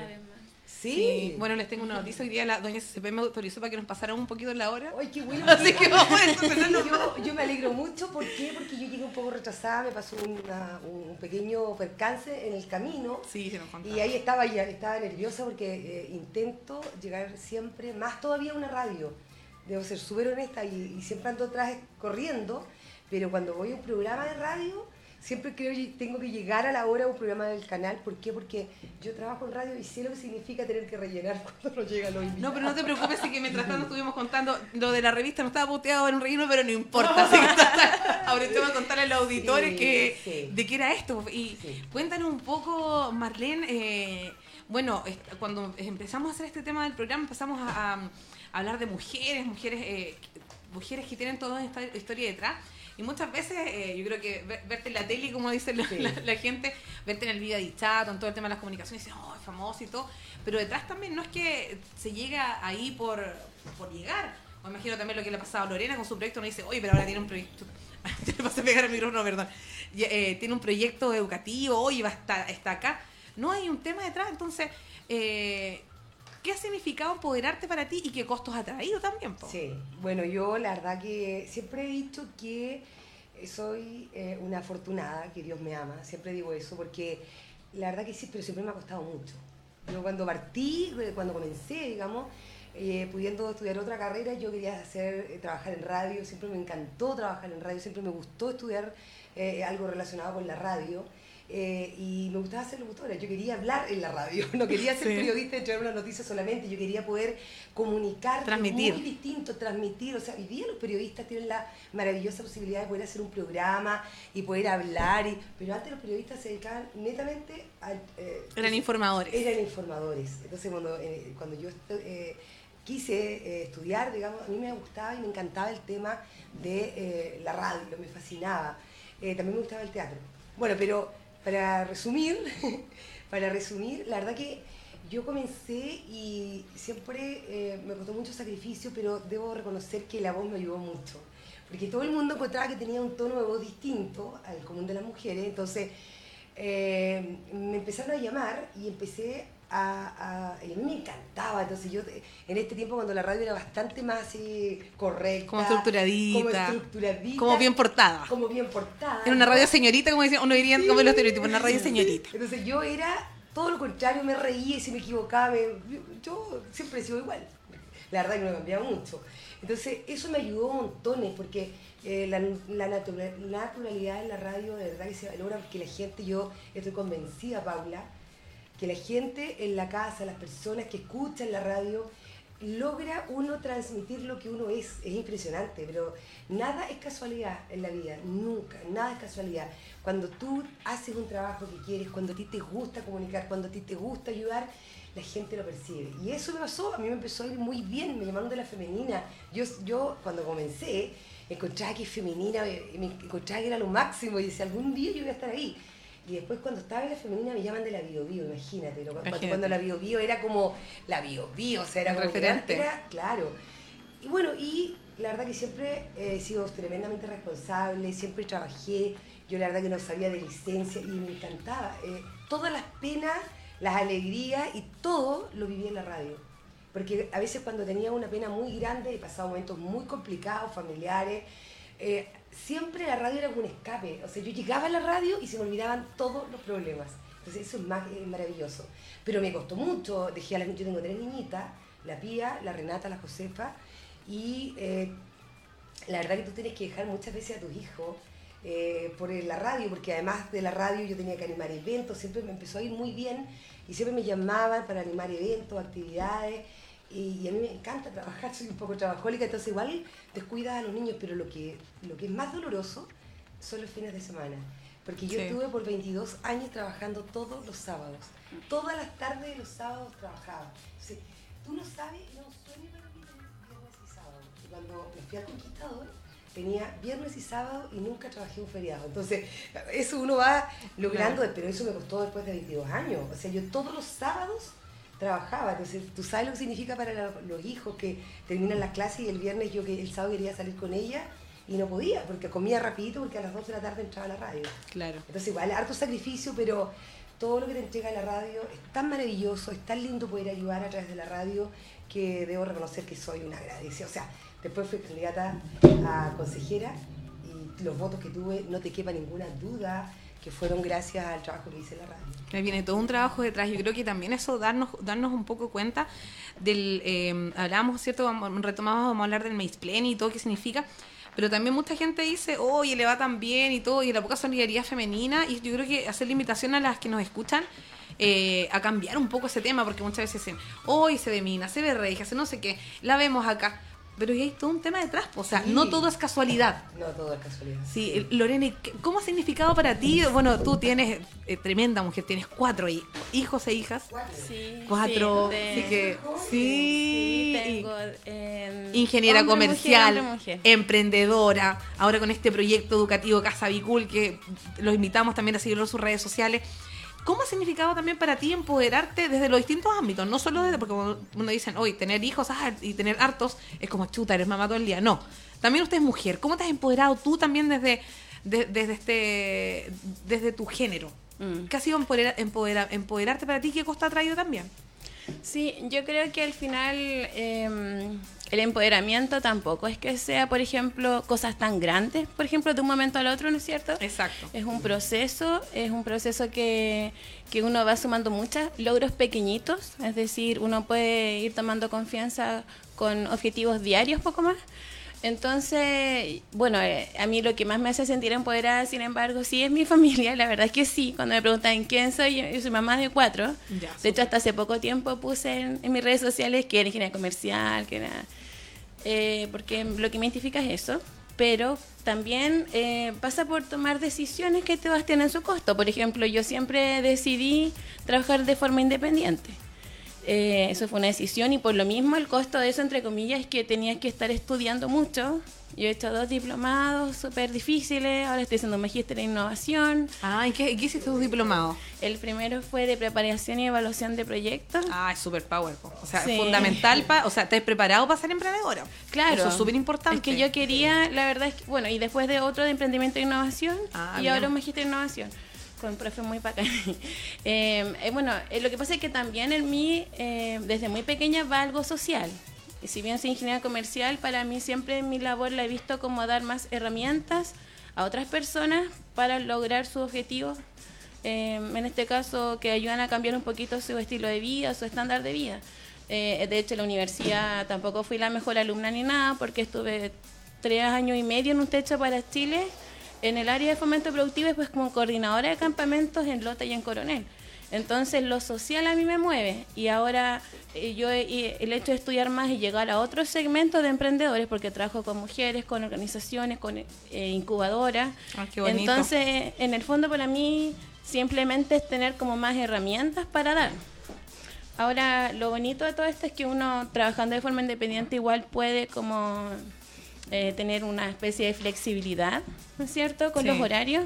Sí. Sí. Bueno, les tengo una noticia. Hoy día la doña CCP me autorizó para que nos pasaran un poquito la hora. Ay, qué bueno. Así que vamos a yo, yo me alegro mucho, ¿por qué? Porque yo llegué un poco retrasada, me pasó una- un pequeño percance en el camino Sí, se nos contaba. y ahí estaba ya, estaba nerviosa porque eh, intento llegar siempre, más todavía a una radio. Debo ser súper honesta y, y siempre ando atrás corriendo, pero cuando voy a un programa de radio, siempre creo que tengo que llegar a la hora a un programa del canal. ¿Por qué? Porque yo trabajo en radio y sé lo que significa tener que rellenar cuando no llegan los invitados. No, pero no te preocupes, sí que mientras tanto estuvimos contando lo de la revista, no estaba puteado en un relleno, pero no importa. Así que total, ahora te voy a contar a los auditores Sí, que, sí. de qué era esto. Y Sí. cuéntanos un poco, Marlene, eh, bueno, cuando empezamos a hacer este tema del programa, empezamos a, a hablar de mujeres, mujeres, eh, mujeres que tienen toda esta historia detrás. Y muchas veces, eh, yo creo que ver- verte en la tele, como dice la, Sí. la- la gente, verte en el video de chato, en todo el tema de las comunicaciones, dices, oh, es famoso y todo. Pero detrás también no es que se llega ahí por, por llegar. O imagino también lo que le ha pasado a Lorena con su proyecto, no dice, oye, pero ahora tiene un proyecto. Te le pasé a pegar el micrófono, perdón. Y, eh, tiene un proyecto educativo, oye, va a estar, está acá. No hay un tema detrás, entonces, eh, ¿qué ha significado empoderarte para ti y qué costos ha traído también? Sí, bueno, yo la verdad que siempre he dicho que soy eh, una afortunada, que Dios me ama, siempre digo eso, porque la verdad que sí, pero siempre me ha costado mucho. Yo cuando partí, eh, cuando comencé, digamos, eh, pudiendo estudiar otra carrera, yo quería hacer, eh, trabajar en radio, siempre me encantó trabajar en radio, siempre me gustó estudiar eh, algo relacionado con la radio. Eh, y me gustaba ser locutora, yo quería hablar en la radio, no quería ser Sí. periodista y traer una noticia solamente, yo quería poder comunicar Transmitir. muy distinto, transmitir, o sea, hoy día los periodistas tienen la maravillosa posibilidad de poder hacer un programa y poder hablar, y, pero antes los periodistas se dedicaban netamente a... eh, Eran informadores. eran informadores. Entonces, cuando, eh, cuando yo quise estudiar, digamos, a mí me gustaba y me encantaba el tema de la radio, me fascinaba. También me gustaba el teatro. Bueno, pero para resumir, para resumir, la verdad que yo comencé y siempre eh, me costó mucho sacrificio, pero debo reconocer que la voz me ayudó mucho. Porque todo el mundo encontraba que tenía un tono de voz distinto al común de las mujeres. Entonces, eh, me empezaron a llamar y empecé a, a- y a mí me encantaba. Entonces, yo en este tiempo, cuando la radio era bastante más así, correcta, Como estructuradita. como estructuradita, Como bien portada. como bien portada. Era una radio señorita, como decían, uno diría Sí. como los estereotipos, una radio señorita. Entonces yo era todo lo contrario, me reía y si me equivocaba, me- yo, siempre he sido igual. La verdad que no he cambiado mucho. Entonces eso me ayudó montones porque eh, la, la natura- naturalidad en la radio de verdad que se valora porque la gente, yo estoy convencida, Paula, que la gente en la casa, las personas que escuchan la radio, logra uno transmitir lo que uno es. Es impresionante, pero nada es casualidad en la vida, nunca, nada es casualidad. Cuando tú haces un trabajo que quieres, cuando a ti te gusta comunicar, cuando a ti te gusta ayudar, la gente lo percibe. Y eso me pasó, a mí me empezó a ir muy bien, me llamaron de la femenina. Yo, yo cuando comencé, encontraba que femenina, me encontraba que era lo máximo y decía, algún día yo voy a estar ahí. Y después cuando estaba en la femenina me llaman de la Bio Bio, imagínate, lo- cuando, Imagínate. cuando la Bio Bio era como la Bio Bio, o sea, era como referente. era, claro. Y bueno, y la verdad que siempre he sido tremendamente responsable, siempre trabajé, yo la verdad que no sabía de licencia y me encantaba. eh, todas las penas, las alegrías y todo lo viví en la radio. Porque a veces cuando tenía una pena muy grande, he pasado momentos muy complicados, familiares, eh, siempre la radio era un escape. O sea, yo llegaba a la radio y se me olvidaban todos los problemas. Entonces eso es, más, maravilloso. Pero me costó mucho, dejé a las yo tengo tres niñitas, la Pía, la Renata, la Josefa, y eh, la verdad que tú tienes que dejar muchas veces a tus hijos eh, por la radio, porque además de la radio yo tenía que animar eventos, siempre me empezó a ir muy bien y siempre me llamaban para animar eventos, actividades. Y, a mí me encanta trabajar, soy un poco trabajólica, entonces igual descuidas a los niños, pero lo que, lo que es más doloroso son los fines de semana. Porque yo Sí. estuve por 22 años trabajando todos los sábados. Todas las tardes de los sábados trabajaba. Entonces, tú no sabes, no sueño para mí viernes y sábado. Y cuando me fui al Conquistador, tenía viernes y sábado y nunca trabajé un feriado. Entonces, eso uno va logrando, pero eso me costó después de 22 años. O sea, yo todos los sábados trabajaba. Entonces, tú sabes lo que significa para los hijos que terminan las clases y el viernes yo que el sábado quería salir con ella y no podía porque comía rapidito porque a las 2 de la tarde entraba a la radio. Claro. Entonces igual, harto sacrificio, pero todo lo que te entrega la radio es tan maravilloso, es tan lindo poder ayudar a través de la radio que debo reconocer que soy una agradecida. O sea, después fui candidata a consejera y los votos que tuve, no te quepa ninguna duda que fueron gracias al trabajo que hice en la radio. Me viene todo un trabajo detrás. Yo creo que también eso, darnos, darnos un poco cuenta del. Eh, hablábamos, ¿cierto? Vamos, retomamos, vamos a hablar del maizplen y todo qué significa. Pero también mucha gente dice, oye, le va tan bien y todo, y la poca solidaridad femenina. Y yo creo que hacer la invitación a las que nos escuchan eh, a cambiar un poco ese tema, porque muchas veces dicen, hoy se ve mina, se ve regia, se no sé qué, la vemos acá. Pero hay todo un tema detrás, o sea, Sí. no todo es casualidad. No todo es casualidad. Sí, eh, Lorena, ¿y qué- ¿cómo ha significado para ti? Bueno, tú tienes, eh, tremenda mujer, tienes cuatro hi- hijos e hijas. Sí, Cuatro, sí, de- así que sí, sí. tengo eh, Ingeniera hombre, comercial, mujer, hombre, mujer. emprendedora, ahora con este proyecto educativo Casa Bicul, que los invitamos también a seguirlo en sus redes sociales. ¿Cómo ha significado también para ti empoderarte desde los distintos ámbitos? No solo desde, porque uno dicen, hoy tener hijos ah, y tener hartos es como chuta, eres mamá todo el día. No, también usted es mujer. ¿Cómo te has empoderado tú también desde, de- desde, este, desde tu género? Mm. ¿Qué ha sido empoderar- empodera- empoderarte para ti? ¿Qué costa ha traído también? Sí, yo creo que al final eh, el empoderamiento tampoco es que sea, por ejemplo, cosas tan grandes, por ejemplo, de un momento al otro, ¿no es cierto? Exacto. Es un proceso, es un proceso que, que uno va sumando muchos logros pequeñitos, es decir, uno puede ir tomando confianza con objetivos diarios poco más. Entonces, bueno, eh, a mí lo que más me hace sentir empoderada, sin embargo, sí es mi familia, la verdad es que sí. Cuando me preguntan quién soy, yo, yo soy mamá de cuatro. Ya, de hecho, hasta hace poco tiempo puse en, en mis redes sociales que era ingeniera comercial, que era... eh, porque lo que me identifica es eso. Pero también eh, pasa por tomar decisiones que te vas tienen su costo. Por ejemplo, yo siempre decidí trabajar de forma independiente. Eh, eso fue una decisión y por lo mismo el costo de eso, entre comillas, es que tenías que estar estudiando mucho. Yo he hecho dos diplomados súper difíciles, ahora estoy haciendo un magíster en innovación. Ah, ¿y qué, qué hiciste tu diplomado? El primero fue de preparación y evaluación de proyectos. Ah, es super power. po. O sea, Sí. fundamental para. O sea, ¿estás preparado para ser emprendedora? Claro. Eso es súper importante. Es que yo quería, la verdad es que, bueno, y después de otro de emprendimiento e innovación, Ah, y bien. ahora un magíster en innovación, con un profe muy bacán. Eh, eh, bueno, eh, lo que pasa es que también en mí, eh, desde muy pequeña, va algo social. Y si bien soy ingeniera comercial, para mí siempre mi labor la he visto como dar más herramientas a otras personas para lograr sus objetivos. Eh, en este caso, que ayudan a cambiar un poquito su estilo de vida, su estándar de vida. Eh, de hecho, en la universidad tampoco fui la mejor alumna ni nada, porque estuve tres años y medio en un techo para Chile, en el área de fomento productivo, y después como coordinadora de campamentos en Lota y en Coronel. Entonces, lo social a mí me mueve. Y ahora eh, yo he- el hecho de estudiar más y llegar a otro segmento de emprendedores, porque trabajo con mujeres, con organizaciones, con eh, incubadoras. Ah, qué bonito. Entonces, en el fondo para mí simplemente es tener como más herramientas para dar. Ahora, lo bonito de todo esto es que uno trabajando de forma independiente igual puede como eh, tener una especie de flexibilidad, ¿no es cierto?, con Sí. los horarios.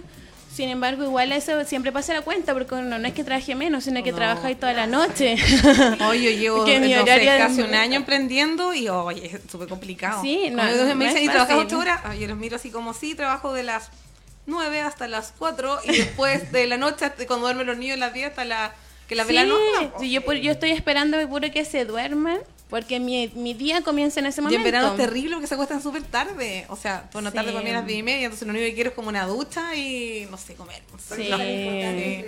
Sin embargo, igual eso siempre pasa la cuenta, porque uno no es que trabaje menos, sino que No. trabaja ahí toda la noche. Hoy yo llevo Que mi no sé, horario de- casi un año emprendiendo y oye, es súper complicado. Sí, no, ellos me dicen, ¿y trabajas fácil". ocho horas? Ah, yo los miro así como, sí, trabajo de las 9 hasta las 4 y después de la noche, cuando duermen los niños, las 10 hasta la, que la Sí, velan no. sí, yo, yo estoy esperando puro que se duerman, porque mi, mi día comienza en ese Y momento. en verano es terrible porque se acuestan súper tarde. O sea, bueno, tarde Sí. para mí a las 10 y media, entonces lo único que quiero es como una ducha y, no sé, comer. Sí. Lo importante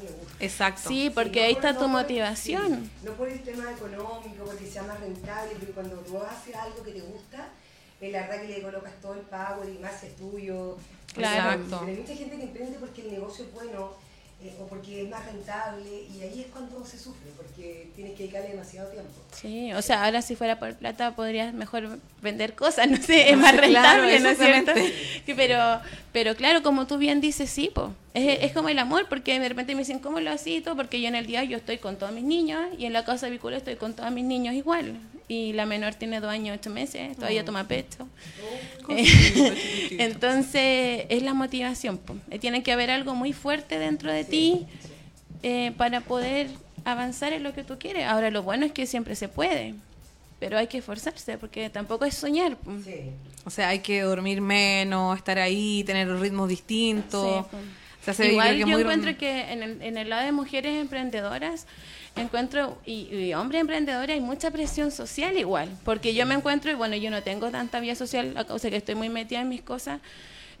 Sí. Exacto. Sí, porque Y no ahí por- está no tu motivación. sí, no por el tema económico, porque sea más rentable, pero cuando tú haces algo que te gusta, es la verdad que le colocas todo el power y más es tuyo. Claro. Exacto. Pero hay mucha gente que emprende porque el negocio es bueno eh, o porque es más rentable y ahí es cuando se sufre, porque tienes que dedicarle demasiado tiempo. Sí, o sea, ahora si fuera por plata podrías mejor vender cosas, no sé, es más Claro, rentable, ¿no es cierto? Sí, Pero, pero claro, como tú bien dices, sí, po. Es, es como el amor, porque de repente me dicen, ¿cómo lo haces? Porque yo en el día yo estoy con todos mis niños y en la casa de Vicula estoy con todos mis niños igual. Y la menor tiene dos años, ocho meses, todavía toma pecho. Eh, Entonces, es la motivación. po. Eh, Tiene que haber algo muy fuerte dentro de ti eh, para poder avanzar en lo que tú quieres. Ahora, lo bueno es que siempre se puede, pero hay que esforzarse porque tampoco es soñar. po. Sí. O sea, hay que dormir menos, estar ahí, tener ritmos distintos. O sea, se ve, Igual yo encuentro que en el, en el lado de mujeres emprendedoras, encuentro, y, y hombres emprendedores, hay mucha presión social igual, porque yo me encuentro, y bueno, yo no tengo tanta vida social a causa que estoy muy metida en mis cosas,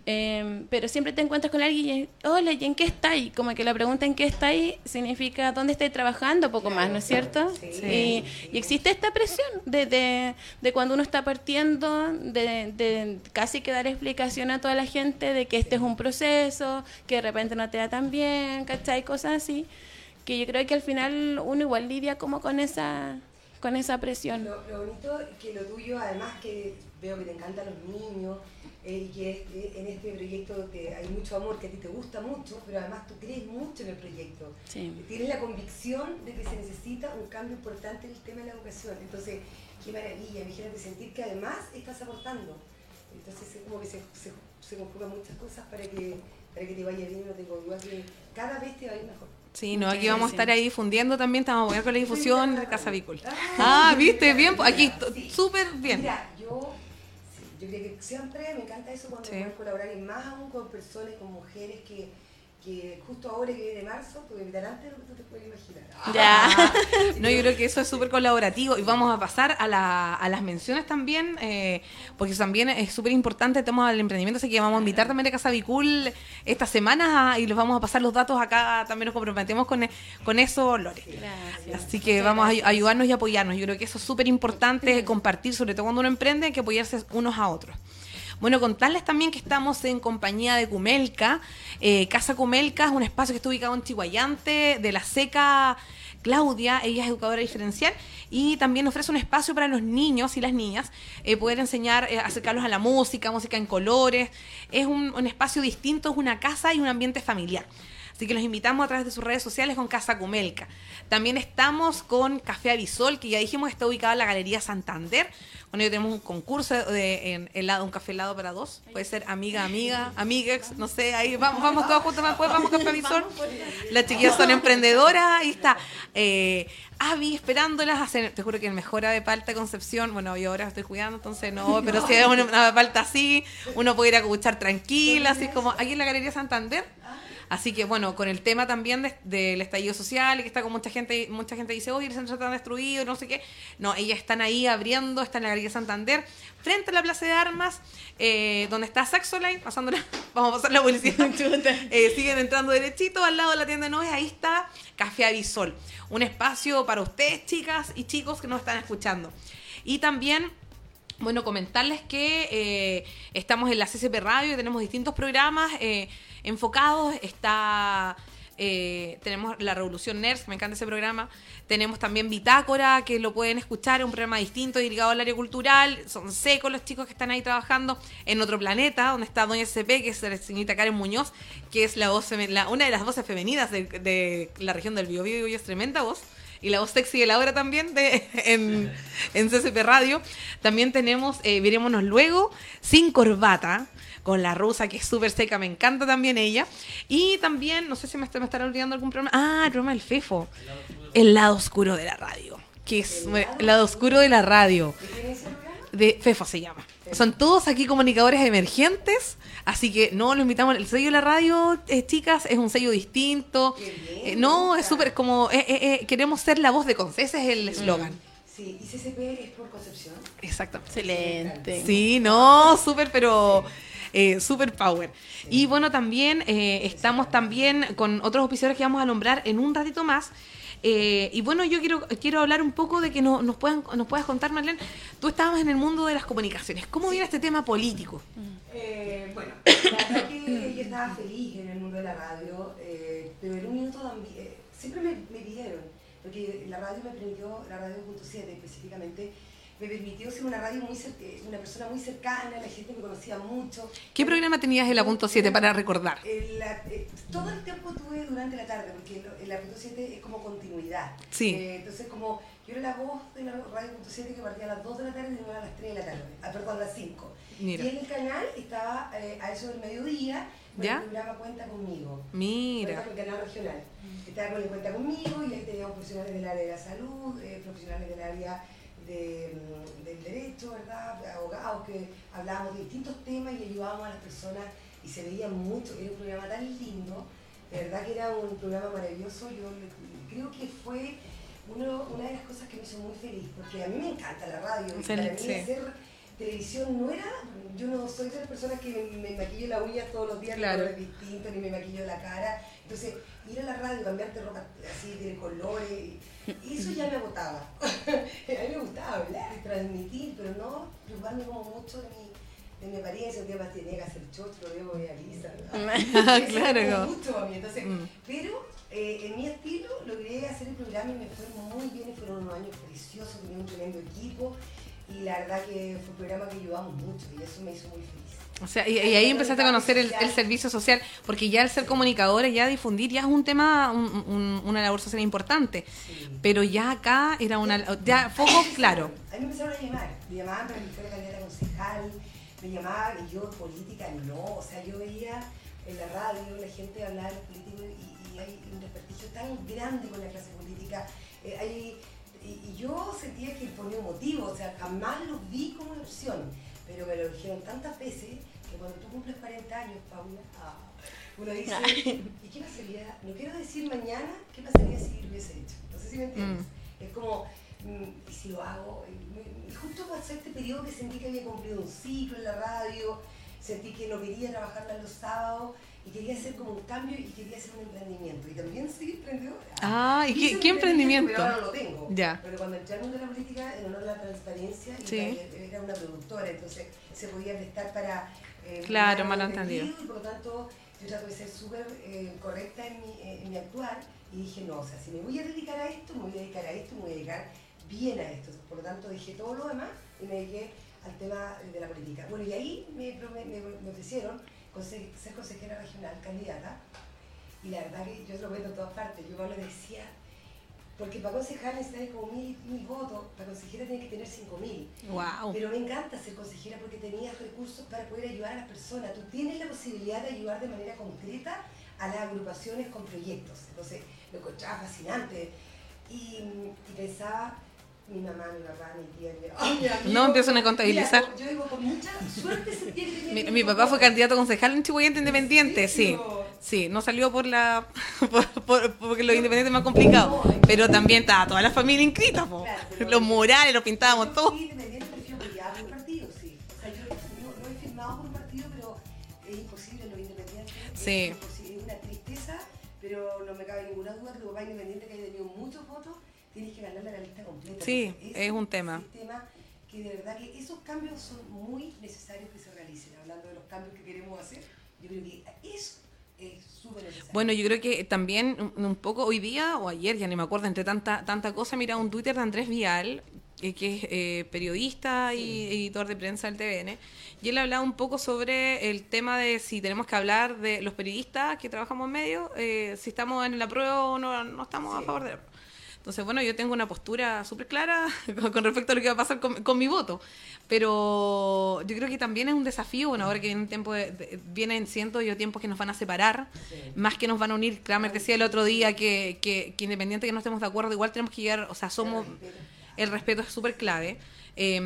Eh, pero siempre te encuentras con alguien y, hola, ¿y en qué estáis? Como que la pregunta en qué estáis significa dónde estáis trabajando, poco más, ¿no es cierto? Y, y existe esta presión de, de, de cuando uno está partiendo, de, de casi que dar explicación a toda la gente de que este es un proceso, que de repente no te da tan bien, ¿cachai? Cosas así, que yo creo que al final uno igual lidia como con esa, con esa presión. Lo, lo bonito es que lo tuyo, además que veo que te encantan los niños eh, y que este- en este proyecto te- hay mucho amor, que a ti te gusta mucho, pero además tú crees mucho en el proyecto. Sí. Tienes la convicción de que se necesita un cambio importante en el tema de la educación. Entonces, qué maravilla, imagínate sentir que además estás aportando. Entonces, es como que se, se, se conjugan muchas cosas para que, para que te vaya bien, no tengo duda que cada vez te va a ir mejor. Sí, no, aquí vamos a estar ahí difundiendo también, estamos a poner con la difusión de Casa Bicol. Ah, viste, bien, pues, aquí súper bien. Mira, yo, creo que siempre me encanta eso cuando puedes colaborar y más aún con personas, con mujeres que, que justo ahora que viene marzo, te voy a invitar antes de lo que tú te puedes imaginar. Ya. No, yo creo que eso es súper colaborativo y vamos a pasar a, la- a las menciones también, eh, porque también es súper importante el tema del emprendimiento, así que vamos a invitar también a Casa Bicul esta semana y les vamos a pasar los datos acá, también nos comprometemos con, con eso, Lore. Gracias. Así que vamos a ay- ayudarnos y apoyarnos. Yo creo que eso es súper importante compartir, sobre todo cuando uno emprende, hay que apoyarse unos a otros. Bueno, contarles también que estamos en compañía de Cumelca. Eh, Casa Cumelca es un espacio que está ubicado en Chihuayante, de la Seca Claudia, ella es educadora diferencial y también ofrece un espacio para los niños y las niñas eh, poder enseñar, eh, acercarlos a la música, música en colores. Es un, un espacio distinto, es una casa y un ambiente familiar. Así que los invitamos a través de sus redes sociales con Casa Cumelca. También estamos con Café Avisol, que ya dijimos está ubicado en la Galería Santander. Bueno, hoy tenemos un concurso de en helado, un café helado para dos. Puede ser amiga, amiga, amiguex, no sé, ahí vamos, vamos todos juntos, después vamos Café Avisol. Las chiquillas son emprendedoras, ahí está. Eh, Avi esperándolas a hacer, te juro que el mejora de palta Concepción, bueno, yo ahora estoy cuidando, entonces no, pero si es una, una palta así, uno puede ir a escuchar tranquila, así como aquí en la Galería Santander. Así que bueno, con el tema también de- del estallido social y que está con mucha gente, mucha gente dice, oye, el centro está destruido, no sé qué. No, ellas están ahí abriendo, está en la Galería Santander, frente a la Plaza de Armas, eh, donde está Saxoline, pasándola, vamos a pasar la publicidad. Eh, siguen entrando derechito al lado de la tienda de novias, ahí está Café Avisol. Un espacio para ustedes, chicas y chicos que nos están escuchando. Y también bueno, comentarles que eh, estamos en la CCP Radio, tenemos distintos programas eh, enfocados. Está. eh, tenemos La Revolución Nerds, me encanta ese programa. Tenemos también Bitácora, que lo pueden escuchar, es un programa distinto, dedicado al área cultural. Son secos los chicos que están ahí trabajando en otro planeta, donde está Doña CP, que es la señorita Karen Muñoz, que es la voz una de las voces femeninas de, de la región del Biobío y es tremenda voz y la voz sexy de la hora también de, en, en CCP Radio. También tenemos eh, Virémonos Luego, sin corbata, con la rusa que es súper seca, me encanta también ella. Y también, no sé si me, está- me estará olvidando algún programa. Ah, el programa del FEFO, El lado oscuro de la radio, que es eh, el lado oscuro de la radio. De FEFO se llama. Son todos aquí comunicadores emergentes, así que no, los invitamos. El sello de la radio, eh, chicas, es un sello distinto. Eh, no, es súper como, eh, eh, eh, queremos ser la voz de Conce, ese es el eslogan. Sí, y CCP es por Concepción. Exactamente. Excelente. Sí, no, súper, pero eh, súper power. Y bueno, también eh, estamos también con otros oficiadores que vamos a nombrar en un ratito más. Eh, y bueno, yo quiero, quiero hablar un poco de que no- nos, puedan, nos puedas contar, Marlene, tú estabas en el mundo de las comunicaciones. ¿Cómo viene este tema político? Eh, bueno, la verdad que yo estaba feliz en el mundo de la radio, eh, pero en un minuto también, eh, siempre me, me pidieron, porque la radio me permitió, la radio punto siete específicamente, me permitió ser una radio muy eh, una persona muy cercana, la gente me conocía mucho. ¿Qué programa tenías en la punto 7 para recordar? Eh, la- eh, todo el tiempo tuve durante la tarde, porque en la punto 7 es como continuidad. Sí. Eh, entonces, como yo era la voz de la radio punto 7 que partía a las 2 de la tarde y terminaba a las 3 de la tarde, ah, perdón, a las 5. Mira. Y en el canal estaba eh, a eso del mediodía, ¿Ya? el programa Cuenta Conmigo. Mira. Con el canal regional. Estaba con el Cuenta Conmigo y ahí teníamos profesionales del área de la salud, eh, profesionales del área de, del derecho, ¿verdad? Abogados que hablábamos de distintos temas y ayudábamos a las personas y se veía mucho. Era un programa tan lindo, de verdad que era un programa maravilloso. Yo creo que fue uno- una de las cosas que me hizo muy feliz, porque a mí me encanta la radio. y para mí hacer televisión no era, yo no soy de las personas que me, maquillo la uña todos los días, Claro. colores distintos, ni me maquillo la cara. Entonces, ir a la radio, cambiarte ropa así, de colores, y, eso ya me agotaba. a mí me gustaba hablar y transmitir, pero no preocuparme como mucho de mi, de mi apariencia, un día más tenía que hacer chocho, lo veo muy a Lisa. Eso Claro, mucho para mí. Entonces, Mm. pero eh, en mi estilo logré hacer el programa y me fue muy bien, fueron unos años preciosos, tenía un tremendo equipo y la verdad que fue un programa que ayudamos mucho y eso me hizo muy feliz. O sea, y, y ahí empezaste a conocer el, el servicio social, porque ya el ser comunicadores, ya difundir, ya es un tema, un- un- una labor social importante. Sí. Pero ya acá era una, ya foco claro. A mí me empezaron a llamar, me llamaban para que fuera candidata concejal, me llamaban y yo política no, o sea, yo veía en la radio la gente hablar de los políticos y, y hay un desprestigio tan grande con la clase política, eh, hay- y, y yo sentía que ponía un motivo, o sea, jamás lo vi como una opción, pero me lo dijeron tantas veces que cuando tú cumples 40 años, Paula, ah, uno dice, ¿y qué pasaría? No quiero decir mañana qué pasaría si lo hubiese hecho, no sé si me entiendes. Es como, mm, y si lo hago, y, justo pasó este periodo que sentí que había cumplido un ciclo en la radio, sentí que no quería trabajar más los sábados y quería hacer como un cambio y quería hacer un emprendimiento. Y también soy emprendedora. Ah, ¿y qué, emprendimiento? Pero ahora no lo tengo. Ya. Pero cuando entré al mundo de la política, en honor a la transparencia, Sí. era una productora, entonces se podía prestar para... eh, Claro, mal entendido. Y por lo tanto, yo trato de ser súper eh, correcta en mi, en mi actuar y dije, no, o sea, si me voy a dedicar a esto, me voy a dedicar a esto, me voy a dedicar bien a esto. Por lo tanto, dejé todo lo demás y me dediqué al tema de la política. Bueno, y ahí me, me, me ofrecieron ser consejera regional, candidata, y la verdad que yo lo veo en todas partes. Yo le decía, porque para concejal necesitas como mil, mil votos, para consejera tiene que tener cinco mil. Wow. Pero me encanta ser consejera porque tenías recursos para poder ayudar a las personas. Tú tienes la posibilidad de ayudar de manera concreta a las agrupaciones con proyectos. Entonces, lo encontraba fascinante. Y, y pensaba, mi mamá, mi papá, mi tía, mi, ¡Ay, mi amigo! No, empiezan a contabilizar. Mira, yo digo, con mucha suerte que tenía Mi, mi papá fue candidato a concejal en Chihuahua Independiente, ¿En sí. Sí, no salió por la por- por- porque los independientes es más complicado, pero también estaba toda la familia inscrita, po. Claro, los murales los pintábamos todos. un sí. O sea, yo no, no he firmado por un partido, pero es. Es, es una tristeza, pero no me cabe ninguna duda que tu papá independiente que haya tenido muchos votos, tienes que ganarle la lista completa. Sí, es un tema. sistema que de verdad que esos cambios son muy necesarios que se realicen. Hablando de los cambios que queremos hacer, yo creo que eso es. Bueno, yo creo que también un, poco hoy día o ayer, ya ni me acuerdo, entre tanta tanta cosa, mira un Twitter de Andrés Vial, eh, que es eh, periodista y editor de prensa del TVN, y él hablaba un poco sobre el tema de si tenemos que hablar de los periodistas que trabajamos en medio, eh, si estamos en la prueba o no, no estamos a favor de la prueba. Entonces, bueno, yo tengo una postura súper clara con, respecto a lo que va a pasar con, con mi voto. Pero yo creo que también es un desafío, bueno, ahora que viene un tiempo de- de- vienen, siento yo, tiempos que nos van a separar, más que nos van a unir. Kramer decía el otro día que, que, que independiente que no estemos de acuerdo, igual tenemos que llegar, o sea, somos... El respeto es súper clave. Eh,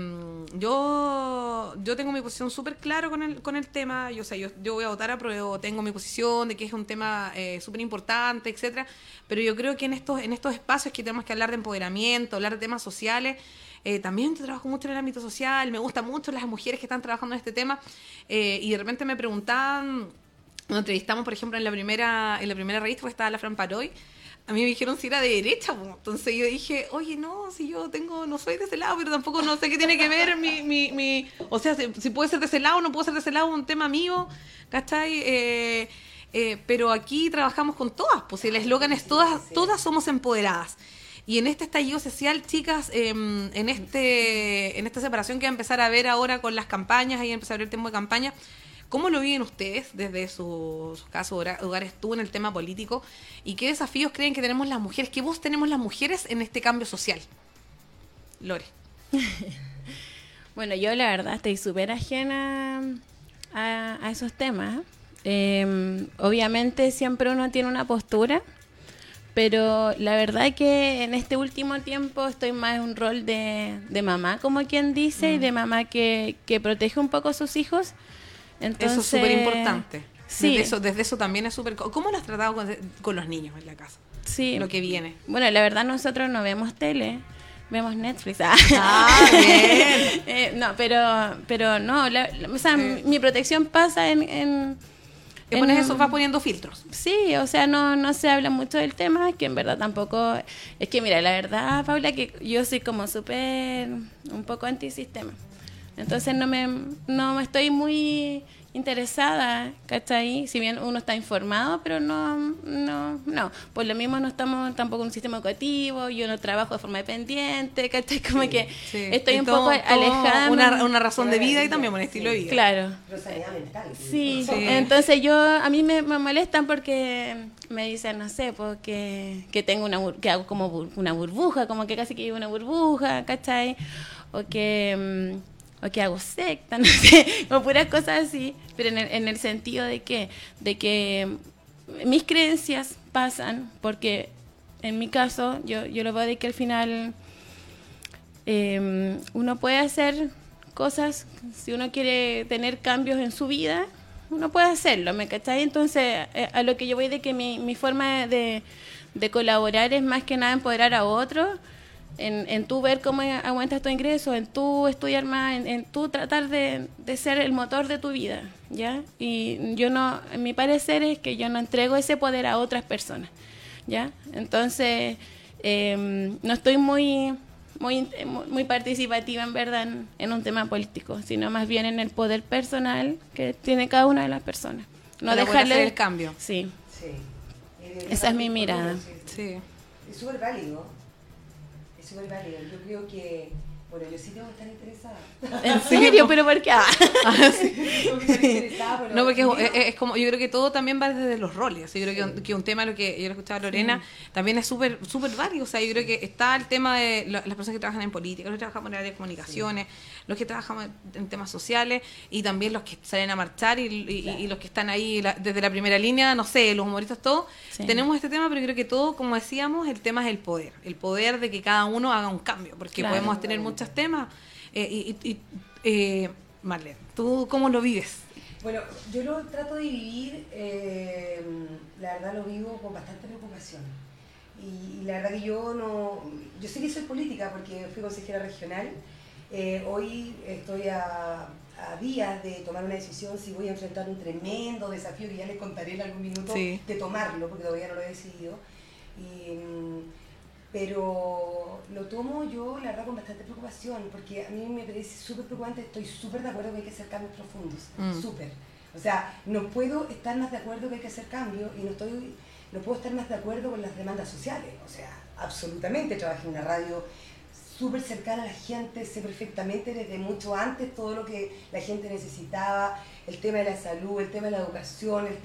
yo, yo tengo mi posición súper clara con el, con el tema. Yo, o sea, yo, yo voy a votar a tengo mi posición de que es un tema eh, súper importante, etcétera. Pero yo creo que en estos, en estos espacios que tenemos que hablar de empoderamiento, hablar de temas sociales, eh, también trabajo mucho en el ámbito social, me gustan mucho las mujeres que están trabajando en este tema. eh, y de repente me preguntaban, nos entrevistamos, por ejemplo, en la primera, en la primera revista, que estaba la Fran Paroy, a mí me dijeron si era de derecha, entonces yo dije, oye, no, si yo tengo, no soy de ese lado, pero tampoco no sé qué tiene que ver mi, mi, mi o sea, si, si puede ser de ese lado no puede ser de ese lado, un tema mío, ¿cachai? Eh, eh, pero aquí trabajamos con todas, pues el eslogan es todas, todas somos empoderadas. Y en este estallido social, chicas, eh, en este en esta separación que va a empezar a ver ahora con las campañas, ahí empezar a ver el tema de campaña, ¿cómo lo viven ustedes desde sus su casos, hogares tú en el tema político? ¿Y qué desafíos creen que tenemos las mujeres, qué voz tenemos las mujeres en este cambio social? Lore. Bueno, yo la verdad estoy súper ajena a, a esos temas. Eh, obviamente siempre uno tiene una postura, pero la verdad que en este último tiempo estoy más en un rol de, de mamá, como quien dice, y de mamá que, que protege un poco a sus hijos. Entonces, eso es súper importante. Sí, Desde eso, desde eso también es súper... ¿Cómo lo has tratado con, con los niños en la casa? sí. Lo que viene. Bueno, la verdad nosotros no vemos tele, vemos Netflix. Ah, Ah, bien. Eh, no, pero, pero no, la- la- o sea, mi, mi protección pasa en... en pones eso, vas poniendo filtros. Sí, o sea, no, no se habla mucho del tema, que en verdad tampoco... Es que mira, la verdad, Paula, que yo soy como súper, un poco antisistema. Entonces no me, no me estoy muy interesada, ¿cachai? Si bien uno está informado, pero no, no, no. Por lo mismo no estamos tampoco en un sistema educativo, yo no trabajo de forma dependiente, ¿cachai? Como que Sí. estoy Y un todo- poco alejada. Una, una razón de vida y también un estilo de vida. Claro. Mental. Sí, Sí. entonces yo, a mí me, me molestan porque me dicen, no sé, porque que tengo una, bur- que hago como bur- una burbuja, como que casi que vivo una burbuja, ¿cachai? O que, mm, o que hago secta, no sé, o puras cosas así, pero en el, en el sentido de que, de que mis creencias pasan, porque en mi caso, yo, yo lo veo de que al final eh, uno puede hacer cosas, si uno quiere tener cambios en su vida, uno puede hacerlo, ¿me cachai? Entonces, eh, a lo que yo voy de que mi, mi forma de, de colaborar es más que nada empoderar a otros, en, en tú ver cómo aguantas tu ingreso, en tú estudiar más, en, en tú tratar de, de ser el motor de tu vida, ¿ya? Y yo no, mi parecer es que yo no entrego ese poder a otras personas, ¿ya? Entonces, eh, no estoy muy muy, muy participativa en verdad en, en un tema político, sino más bien en el poder personal que tiene cada una de las personas. No Para dejarle hacer el cambio. Sí, Sí. Esa es mi mirada. Sí. Es súper válido. Es súper válido. Yo creo que, bueno, yo sí tengo que estar interesada. ¿En serio? ¿Pero por qué? Ah. Que No, porque es, como, yo creo que todo también va desde los roles. Yo creo que, un- que un tema, lo que yo lo escuchaba a Lorena, también es súper súper válido. O sea, yo creo que está el tema de las personas que trabajan en política, los que trabajamos en área de comunicaciones, los que trabajamos en temas sociales y también los que salen a marchar y, y- y los que están ahí la- desde la primera línea, no sé, los humoristas, todos. Sí. Tenemos este tema, pero creo que todo, como decíamos, el tema es el poder. El poder de que cada uno haga un cambio, porque Claro. podemos tener muchos temas. Eh, y, y- y, eh, Marlene, ¿tú cómo lo vives? Bueno, yo lo trato de vivir, eh, la verdad lo vivo con bastante preocupación. Y, y la verdad que yo no, yo sí que soy política porque fui consejera regional. Eh, hoy estoy a, a días de tomar una decisión si voy a enfrentar un tremendo desafío que ya les contaré en algún minuto Sí. de tomarlo porque todavía no lo he decidido. Y, mm, pero lo tomo yo, la verdad, con bastante preocupación, porque a mí me parece súper preocupante, estoy súper de acuerdo que hay que hacer cambios profundos, Mm. súper. O sea, no puedo estar más de acuerdo que hay que hacer cambios y no estoy no puedo estar más de acuerdo con las demandas sociales. O sea, absolutamente trabajé en una radio súper cercana a la gente, sé perfectamente desde mucho antes todo lo que la gente necesitaba, el tema de la salud, el tema de la educación, el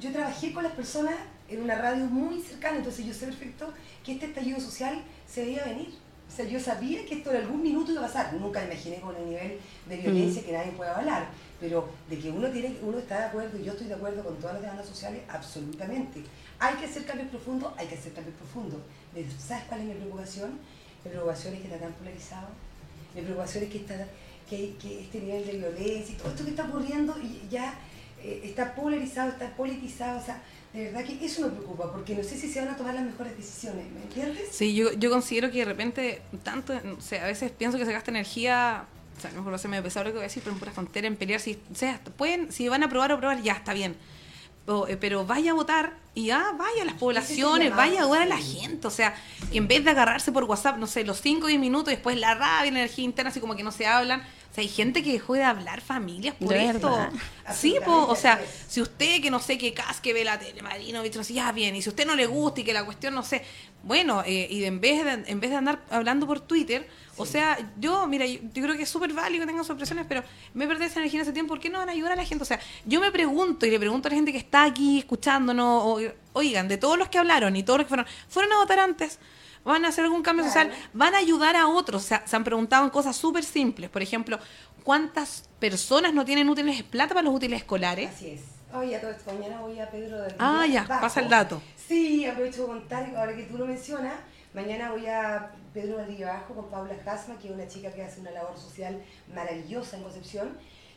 yo trabajé con las personas en una radio muy cercana, entonces yo sé perfecto que este estallido social se veía venir. O sea, yo sabía que esto en algún minuto iba a pasar. Nunca imaginé con el nivel de violencia que nadie puede hablar. Pero de que uno tiene, uno está de acuerdo, y yo estoy de acuerdo con todas las demandas sociales, absolutamente. Hay que hacer cambios profundos, hay que hacer cambios profundos. ¿Sabes cuál es mi preocupación? Mi preocupación es que está tan polarizado. Mi preocupación es que, está, que, que este nivel de violencia y todo esto que está ocurriendo ya eh, está polarizado, está politizado. O sea, de verdad que eso me preocupa, porque no sé si se van a tomar las mejores decisiones, ¿me entiendes? Sí, yo, yo considero que de repente, tanto, a veces pienso que se gasta energía, o sea, a lo mejor va a ser medio lo que voy a decir, pero en pura tontería, en pelear, si, o sea, pueden, si van a aprobar o aprobar, ya está bien. Eh, pero vaya a votar y ya vaya a las poblaciones, vaya a ayudar a la gente, o sea, que en vez de agarrarse por WhatsApp, no sé, los 5 o 10 minutos, después la rabia, la energía interna, así como que no se hablan. Sea, hay gente que dejó de hablar familias por De esto. verdad. Sí, po, o sea, si usted que no sé qué cas que ve la tele, Marino, no sé, ya bien, y si usted no le gusta y que la cuestión no sé, bueno, eh, y de, en vez de en vez de andar hablando por Twitter, o sea, yo, mira, yo, yo creo que es súper válido que tengan sus expresiones, pero me perdí esa energía en ese tiempo, ¿por qué no van a ayudar a la gente? O sea, yo me pregunto y le pregunto a la gente que está aquí escuchándonos, o- oigan, de todos los que hablaron y todos los que fueron, fueron a votar antes. ¿Van a hacer algún cambio Claro. social? ¿Van a ayudar a otros? O sea, se han preguntado en cosas súper simples. Por ejemplo, ¿cuántas personas no tienen útiles plata para los útiles escolares? Así es. Oye, a todo esto, mañana voy a Pedro del Ah, Río ya, Bajo. pasa el dato. Sí, aprovecho de contar, ahora que tú lo mencionas, mañana voy a Pedro del Bajo con Paula Hasma, que es una chica que hace una labor social maravillosa en Concepción,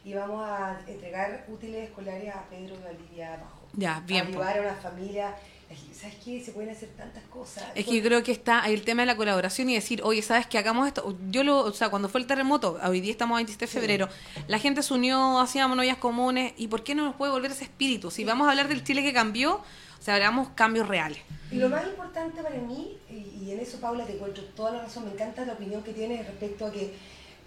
y vamos a entregar útiles escolares a Pedro de Valdivia Bajo. Ya, bien, Para ayudar a una familia ¿sabes qué? Se pueden hacer tantas cosas. Es que yo creo que está ahí el tema de la colaboración y decir, oye, ¿sabes que hagamos esto? Yo lo, o sea, cuando fue el terremoto, hoy día estamos a 27 de febrero, la gente se unió, hacíamos novias comunes, ¿y por qué no nos puede volver ese espíritu? Si vamos a hablar del Chile que cambió, o sea, hagamos cambios reales. Y lo más importante para mí, y, y en eso Paula te encuentro toda la razón, me encanta la opinión que tienes respecto a que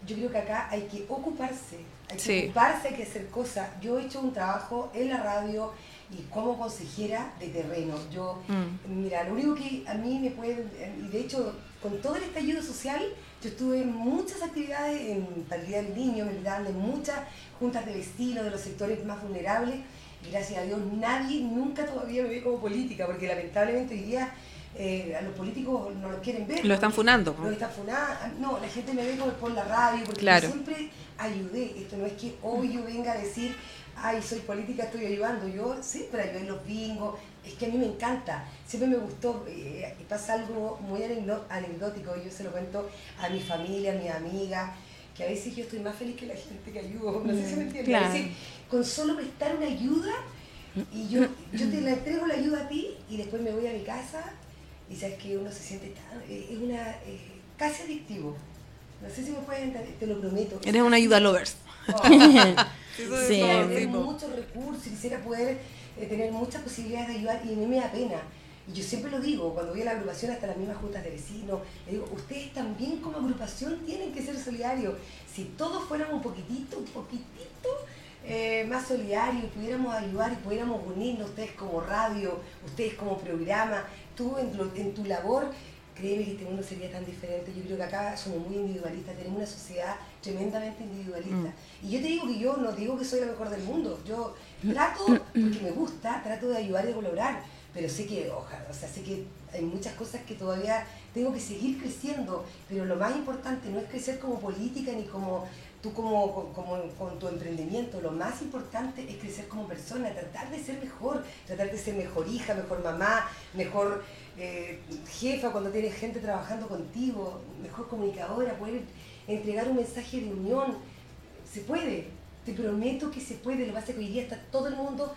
yo creo que acá hay que ocuparse, hay que Sí. ocuparse, hay que hacer cosas. Yo he hecho un trabajo en la radio y como consejera de terreno. Yo, Mm. mira, lo único que a mí me puede, y de hecho con todo el estallido social, yo estuve en muchas actividades, en Día del Niño, me invitaban de muchas juntas de vecinos, de los sectores más vulnerables, y gracias a Dios nadie nunca todavía me ve como política, porque lamentablemente hoy día eh, a los políticos no los quieren ver. Lo están funando. Los están funando. No, la gente me ve por la radio, porque Claro. yo siempre ayudé. Esto no es que hoy yo venga a decir, ay, soy política, estoy ayudando. Yo siempre ayudé en los bingos. Es que a mí me encanta. Siempre me gustó. eh, pasa algo muy anecdó- anecdótico. Yo se lo cuento a mi familia, a mis amigas, que a veces yo estoy más feliz que la gente que ayudo. No sé si me entiendes. claro. A veces, con solo prestar una ayuda, y yo, yo te la entrego la ayuda a ti, y después me voy a mi casa, y sabes que uno se siente tan. eh, Es una. eh, casi adictivo. No sé si me puedes entender, te lo prometo. Eres una ayuda lovers. Sí. Quisiera tener muchos recursos, quisiera poder eh, tener muchas posibilidades de ayudar y a mí me da pena. Y yo siempre lo digo, cuando voy a la agrupación, hasta las mismas juntas de vecinos, le digo, ustedes también como agrupación tienen que ser solidarios. Si todos fuéramos un poquitito, un poquitito eh, más solidarios, pudiéramos ayudar y pudiéramos unirnos, ustedes como radio, ustedes como programa, tú en, lo- en tu labor, créeme que este mundo sería tan diferente. Yo creo que acá somos muy individualistas, tenemos una sociedad tremendamente individualista. Y yo te digo que yo no digo que soy la mejor del mundo, yo trato, porque me gusta, trato de ayudar y de colaborar, pero sé que, ojalá, o sea, sé que hay muchas cosas que todavía tengo que seguir creciendo, pero lo más importante no es crecer como política ni como tú como, como con tu emprendimiento, lo más importante es crecer como persona, tratar de ser mejor, tratar de ser mejor hija, mejor mamá, mejor eh, jefa cuando tienes gente trabajando contigo, mejor comunicadora, poder entregar un mensaje de unión. Se puede, te prometo que se puede, lo que pasa es que hoy día está todo el mundo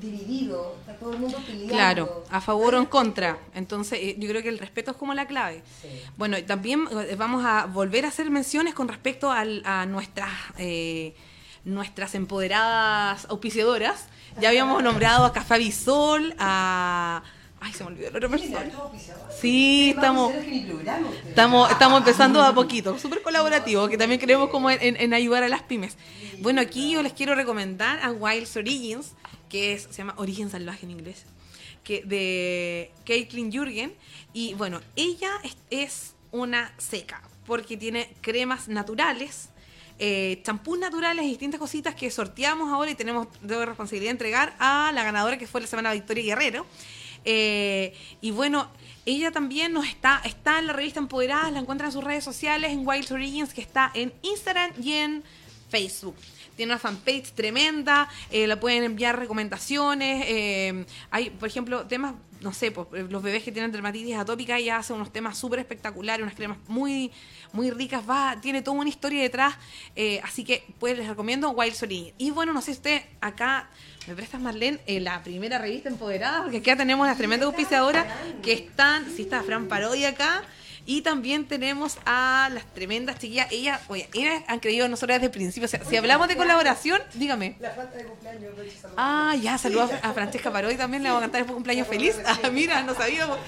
dividido, está todo el mundo peleando. Claro, a favor o en contra. Entonces, eh, yo creo que el respeto es como la clave. Sí. Bueno, también eh, vamos a volver a hacer menciones con respecto al- a nuestras eh, nuestras empoderadas auspiciadoras. Ya habíamos nombrado a Café Bisol, a... Ay, se me olvidó la otra persona. Sí, estamos... Estamos, estamos empezando a poquito, súper colaborativo, que también creemos como en, en- en ayudar a las pymes. Bueno, aquí yo les quiero recomendar a Wilds Origins, que es, se llama Origen Salvaje en inglés, que de Caitlin Jurgen. Y bueno, ella es, es una seca, porque tiene cremas naturales, eh, champús naturales y distintas cositas que sorteamos ahora y tenemos de responsabilidad de entregar a la ganadora que fue la semana Victoria Guerrero. Eh, y bueno, ella también nos está, está en la revista Empoderadas, la encuentran en sus redes sociales, en Wild Origins, que está en Instagram y en Facebook. Tiene una fanpage tremenda, eh, la pueden enviar recomendaciones. eh, hay, por ejemplo, temas, no sé, pues, eh, los bebés que tienen dermatitis atópica, ella hace unos temas súper espectaculares, unas cremas muy, muy ricas, va, tiene toda una historia detrás. así que pues les recomiendo Wild Origins. Y bueno, no sé si usted acá me prestas, Marlene, la primera revista empoderada, porque acá tenemos las tremendas auspiciadoras que están, sí está Fran Parodi acá, y también tenemos a las tremendas chiquillas. Ellas, oye, ellas han creído en nosotros desde el principio. O sea, si hablamos de colaboración, dígame. La falta de cumpleaños. Ah, ya, saludos a Francesca Parodi también, le vamos a cantar después cumpleaños feliz. Ah, mira, no sabíamos.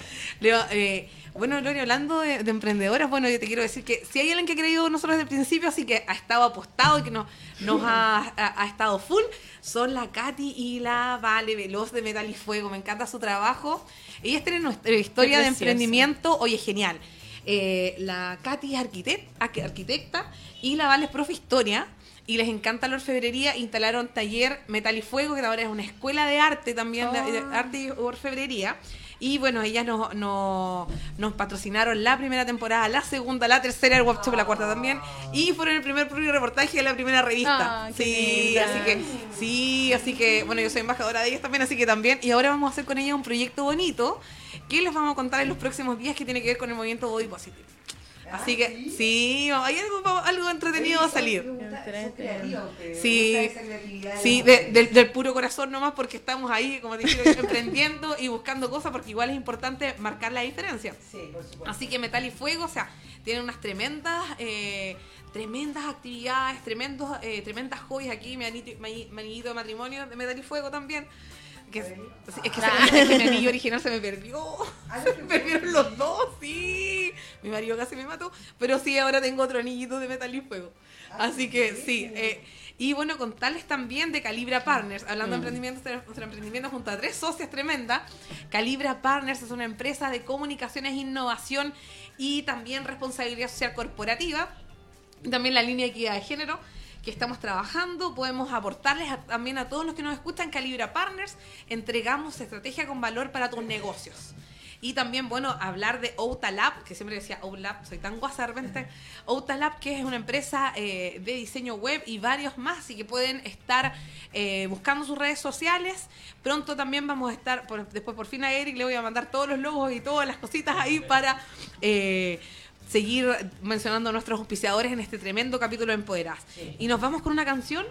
Le va- eh, bueno, Gloria, hablando de, de emprendedoras, bueno, yo te quiero decir que si hay alguien que ha creído en nosotros desde el principio, así que ha estado apostado y que nos, nos ha, ha- ha estado full, son la Katy y la Vale Veloz de Metal y Fuego. Me encanta su trabajo. Ellas tienen nuestra historia de emprendimiento, oye, genial. Eh, la Katy es arquitect- arqu- arquitecta y la Vale es profe historia y les encanta la orfebrería. Instalaron taller Metal y Fuego, que ahora es una escuela de arte también, de, de arte y orfebrería. Y bueno, ellas nos, nos, nos patrocinaron la primera temporada, la segunda, la tercera, el workshop, la cuarta también. Y fueron el primer reportaje de la primera revista. Ah, sí, así que, sí, así que, bueno, yo soy embajadora de ellas también, así que también. Y ahora vamos a hacer con ellas un proyecto bonito que les vamos a contar en los próximos días que tiene que ver con el movimiento Body Positive. Así que sí, hay algo, algo entretenido va a salir. Me me Sí, de sí, de- mujer. del, del puro corazón nomás porque estamos ahí, como te dije, emprendiendo y buscando cosas porque igual es importante marcar la diferencia. Sí, por supuesto. Así que Metal y Fuego, o sea, tienen unas tremendas, eh, tremendas actividades, tremendos, eh, tremendas joyas aquí, mi anillito de matrimonio de Metal y Fuego también. Que, es, es que, se- que mi anillo original se me perdió. Ah, Se me perdieron los dos, sí. Mi marido casi me mató. Pero sí, ahora tengo otro anillito de Metal y Fuego. Así que sí. eh, y bueno, contarles también de Calibra Partners, hablando de emprendimientos, de nuestro emprendimiento junto a tres socias tremendas. Calibra Partners es una empresa de comunicaciones, innovación y también responsabilidad social corporativa. Y También la línea de equidad de género que estamos trabajando. Podemos aportarles también a todos los que nos escuchan. Calibra Partners, entregamos estrategia con valor para tus negocios. Y también, bueno, hablar de Outalab, que siempre decía Outalab, soy tan guasa de repente. Outalab, que es una empresa eh, de diseño web y varios más, y que pueden estar eh, buscando sus redes sociales. Pronto también vamos a estar, después por fin a Eric le voy a mandar todos los logos y todas las cositas ahí para eh, seguir mencionando a nuestros auspiciadores en este tremendo capítulo de Empoderadas. Y nos vamos con una canción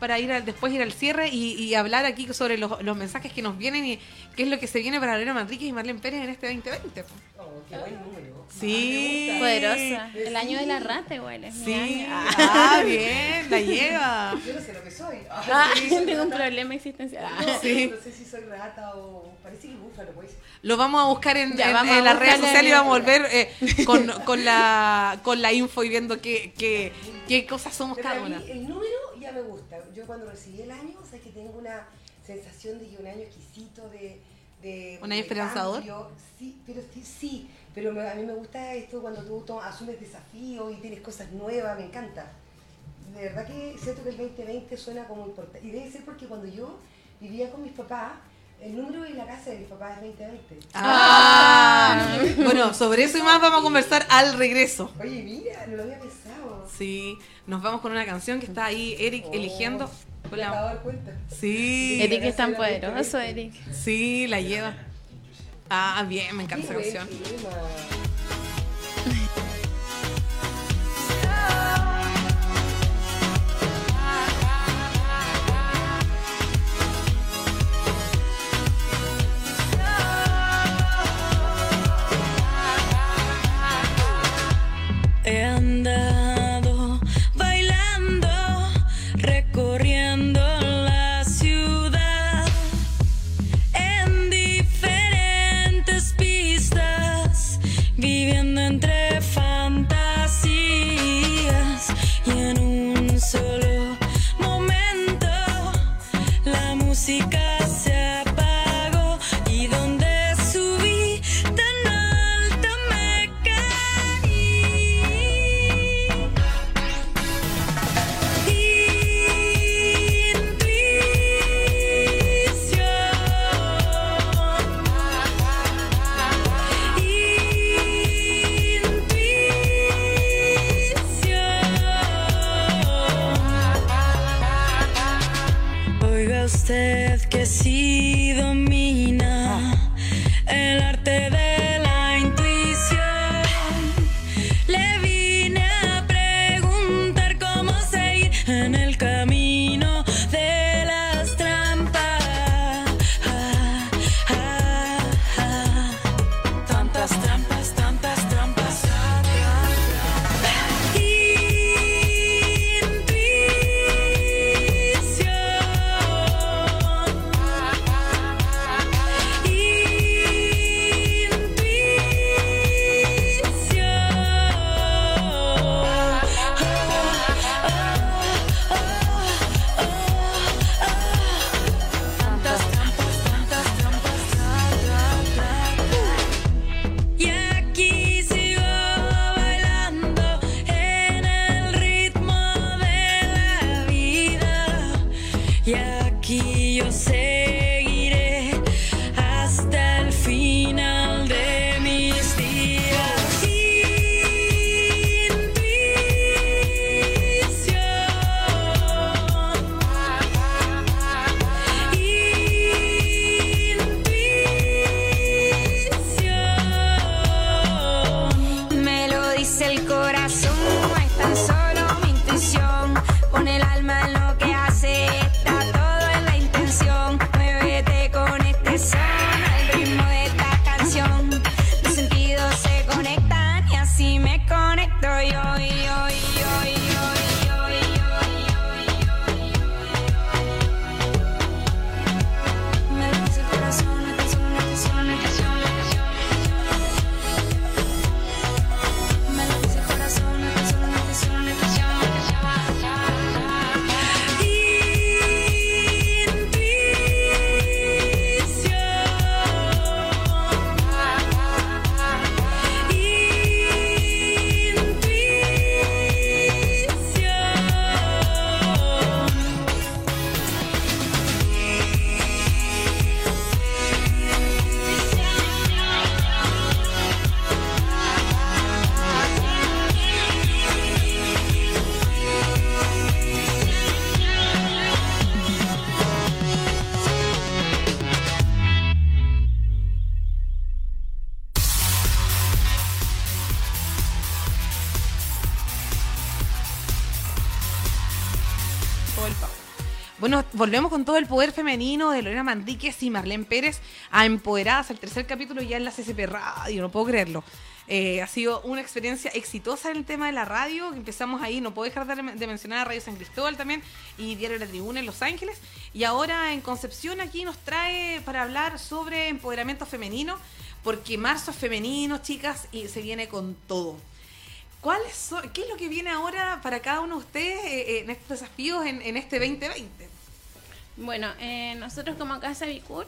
para ir al- después ir al cierre y, y hablar aquí sobre los, los mensajes que nos vienen y qué es lo que se viene para Lorena Manríquez y Marlene Pérez en este 2020. Qué buen número. Sí. Poderosa. El año de la rata igual es mi Sí. año. Ah, bien, la lleva. Yo no sé lo que soy. Ah, sí, tengo un problema existencial. Ah. No, Sí. no sé si soy rata o parece que búfalo, pues. Lo vamos a buscar en, Ya, en- en a las redes sociales y vamos a volver eh, con, con, la, con la info y viendo qué, qué, qué cosas somos Pero cada una. el número ya me gusta. Yo cuando recibí el año, sé que tengo una sensación de que un año exquisito de... de ¿Un año esperanzador? cambio. Sí, pero sí, a mí me gusta esto cuando tú asumes desafíos y tienes cosas nuevas, me encanta. De verdad que siento que el 2020 suena como importante. Y debe ser porque cuando yo vivía con mis papás, el número de la casa de mis papás es 2020. Ah, bueno, sobre eso y más vamos a conversar al regreso. Oye, mira, no lo había pensado. Sí, nos vamos con una canción que está ahí Eric Oh, eligiendo. La... Sí, Eric es tan poderoso, Eric. Sí, la lleva. Ah, bien, me encanta esa canción. Volvemos con todo el poder femenino de Lorena Mandíquez y Marlene Pérez a Empoderadas, el tercer capítulo ya en la CCP Radio, no puedo creerlo. Eh, ha sido una experiencia exitosa en el tema de la radio, empezamos ahí, no puedo dejar de, de mencionar a Radio San Cristóbal también y Diario La Tribuna en Los Ángeles. Y ahora en Concepción aquí nos trae para hablar sobre empoderamiento femenino, porque marzo es femenino, chicas, y se viene con todo. ¿Cuáles son, ¿Qué es lo que viene ahora para cada uno de ustedes eh, en estos desafíos en este 2020? Bueno, eh, nosotros como Casa Bicur,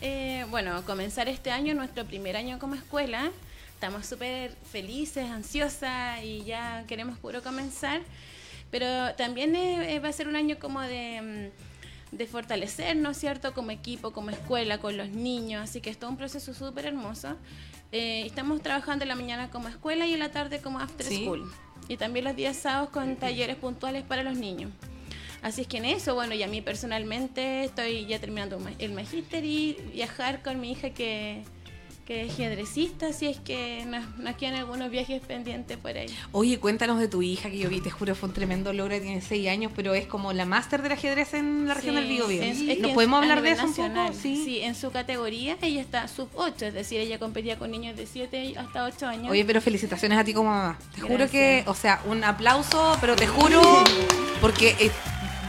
eh, bueno, comenzar este año, nuestro primer año como escuela, estamos súper felices, ansiosas y ya queremos puro comenzar, pero también eh, eh, va a ser un año como de, mm, de fortalecernos, ¿cierto? Como equipo, como escuela, con los niños, así que es todo un proceso súper hermoso. Eh, estamos trabajando en la mañana como escuela y en la tarde como after Sí. school. Y también los días sábados con talleres puntuales para los niños. Así es que en eso, bueno, y a mí personalmente estoy ya terminando el magíster y viajar con mi hija que, que es ajedrecista, así es que nos, nos quedan algunos viajes pendientes por ahí. Oye, cuéntanos de tu hija que yo vi, te juro, fue un tremendo logro, tiene seis años, pero es como la máster del ajedrez en la región Sí, del Biobío. es ¿Nos que podemos hablar de eso un nacional, poco? Sí. Sí, en su categoría ella está sub 8, es decir, ella competía con niños de 7 hasta 8 años. Oye, pero felicitaciones a ti como mamá. Te juro Gracias. que, o sea, un aplauso, pero te juro, porque eh,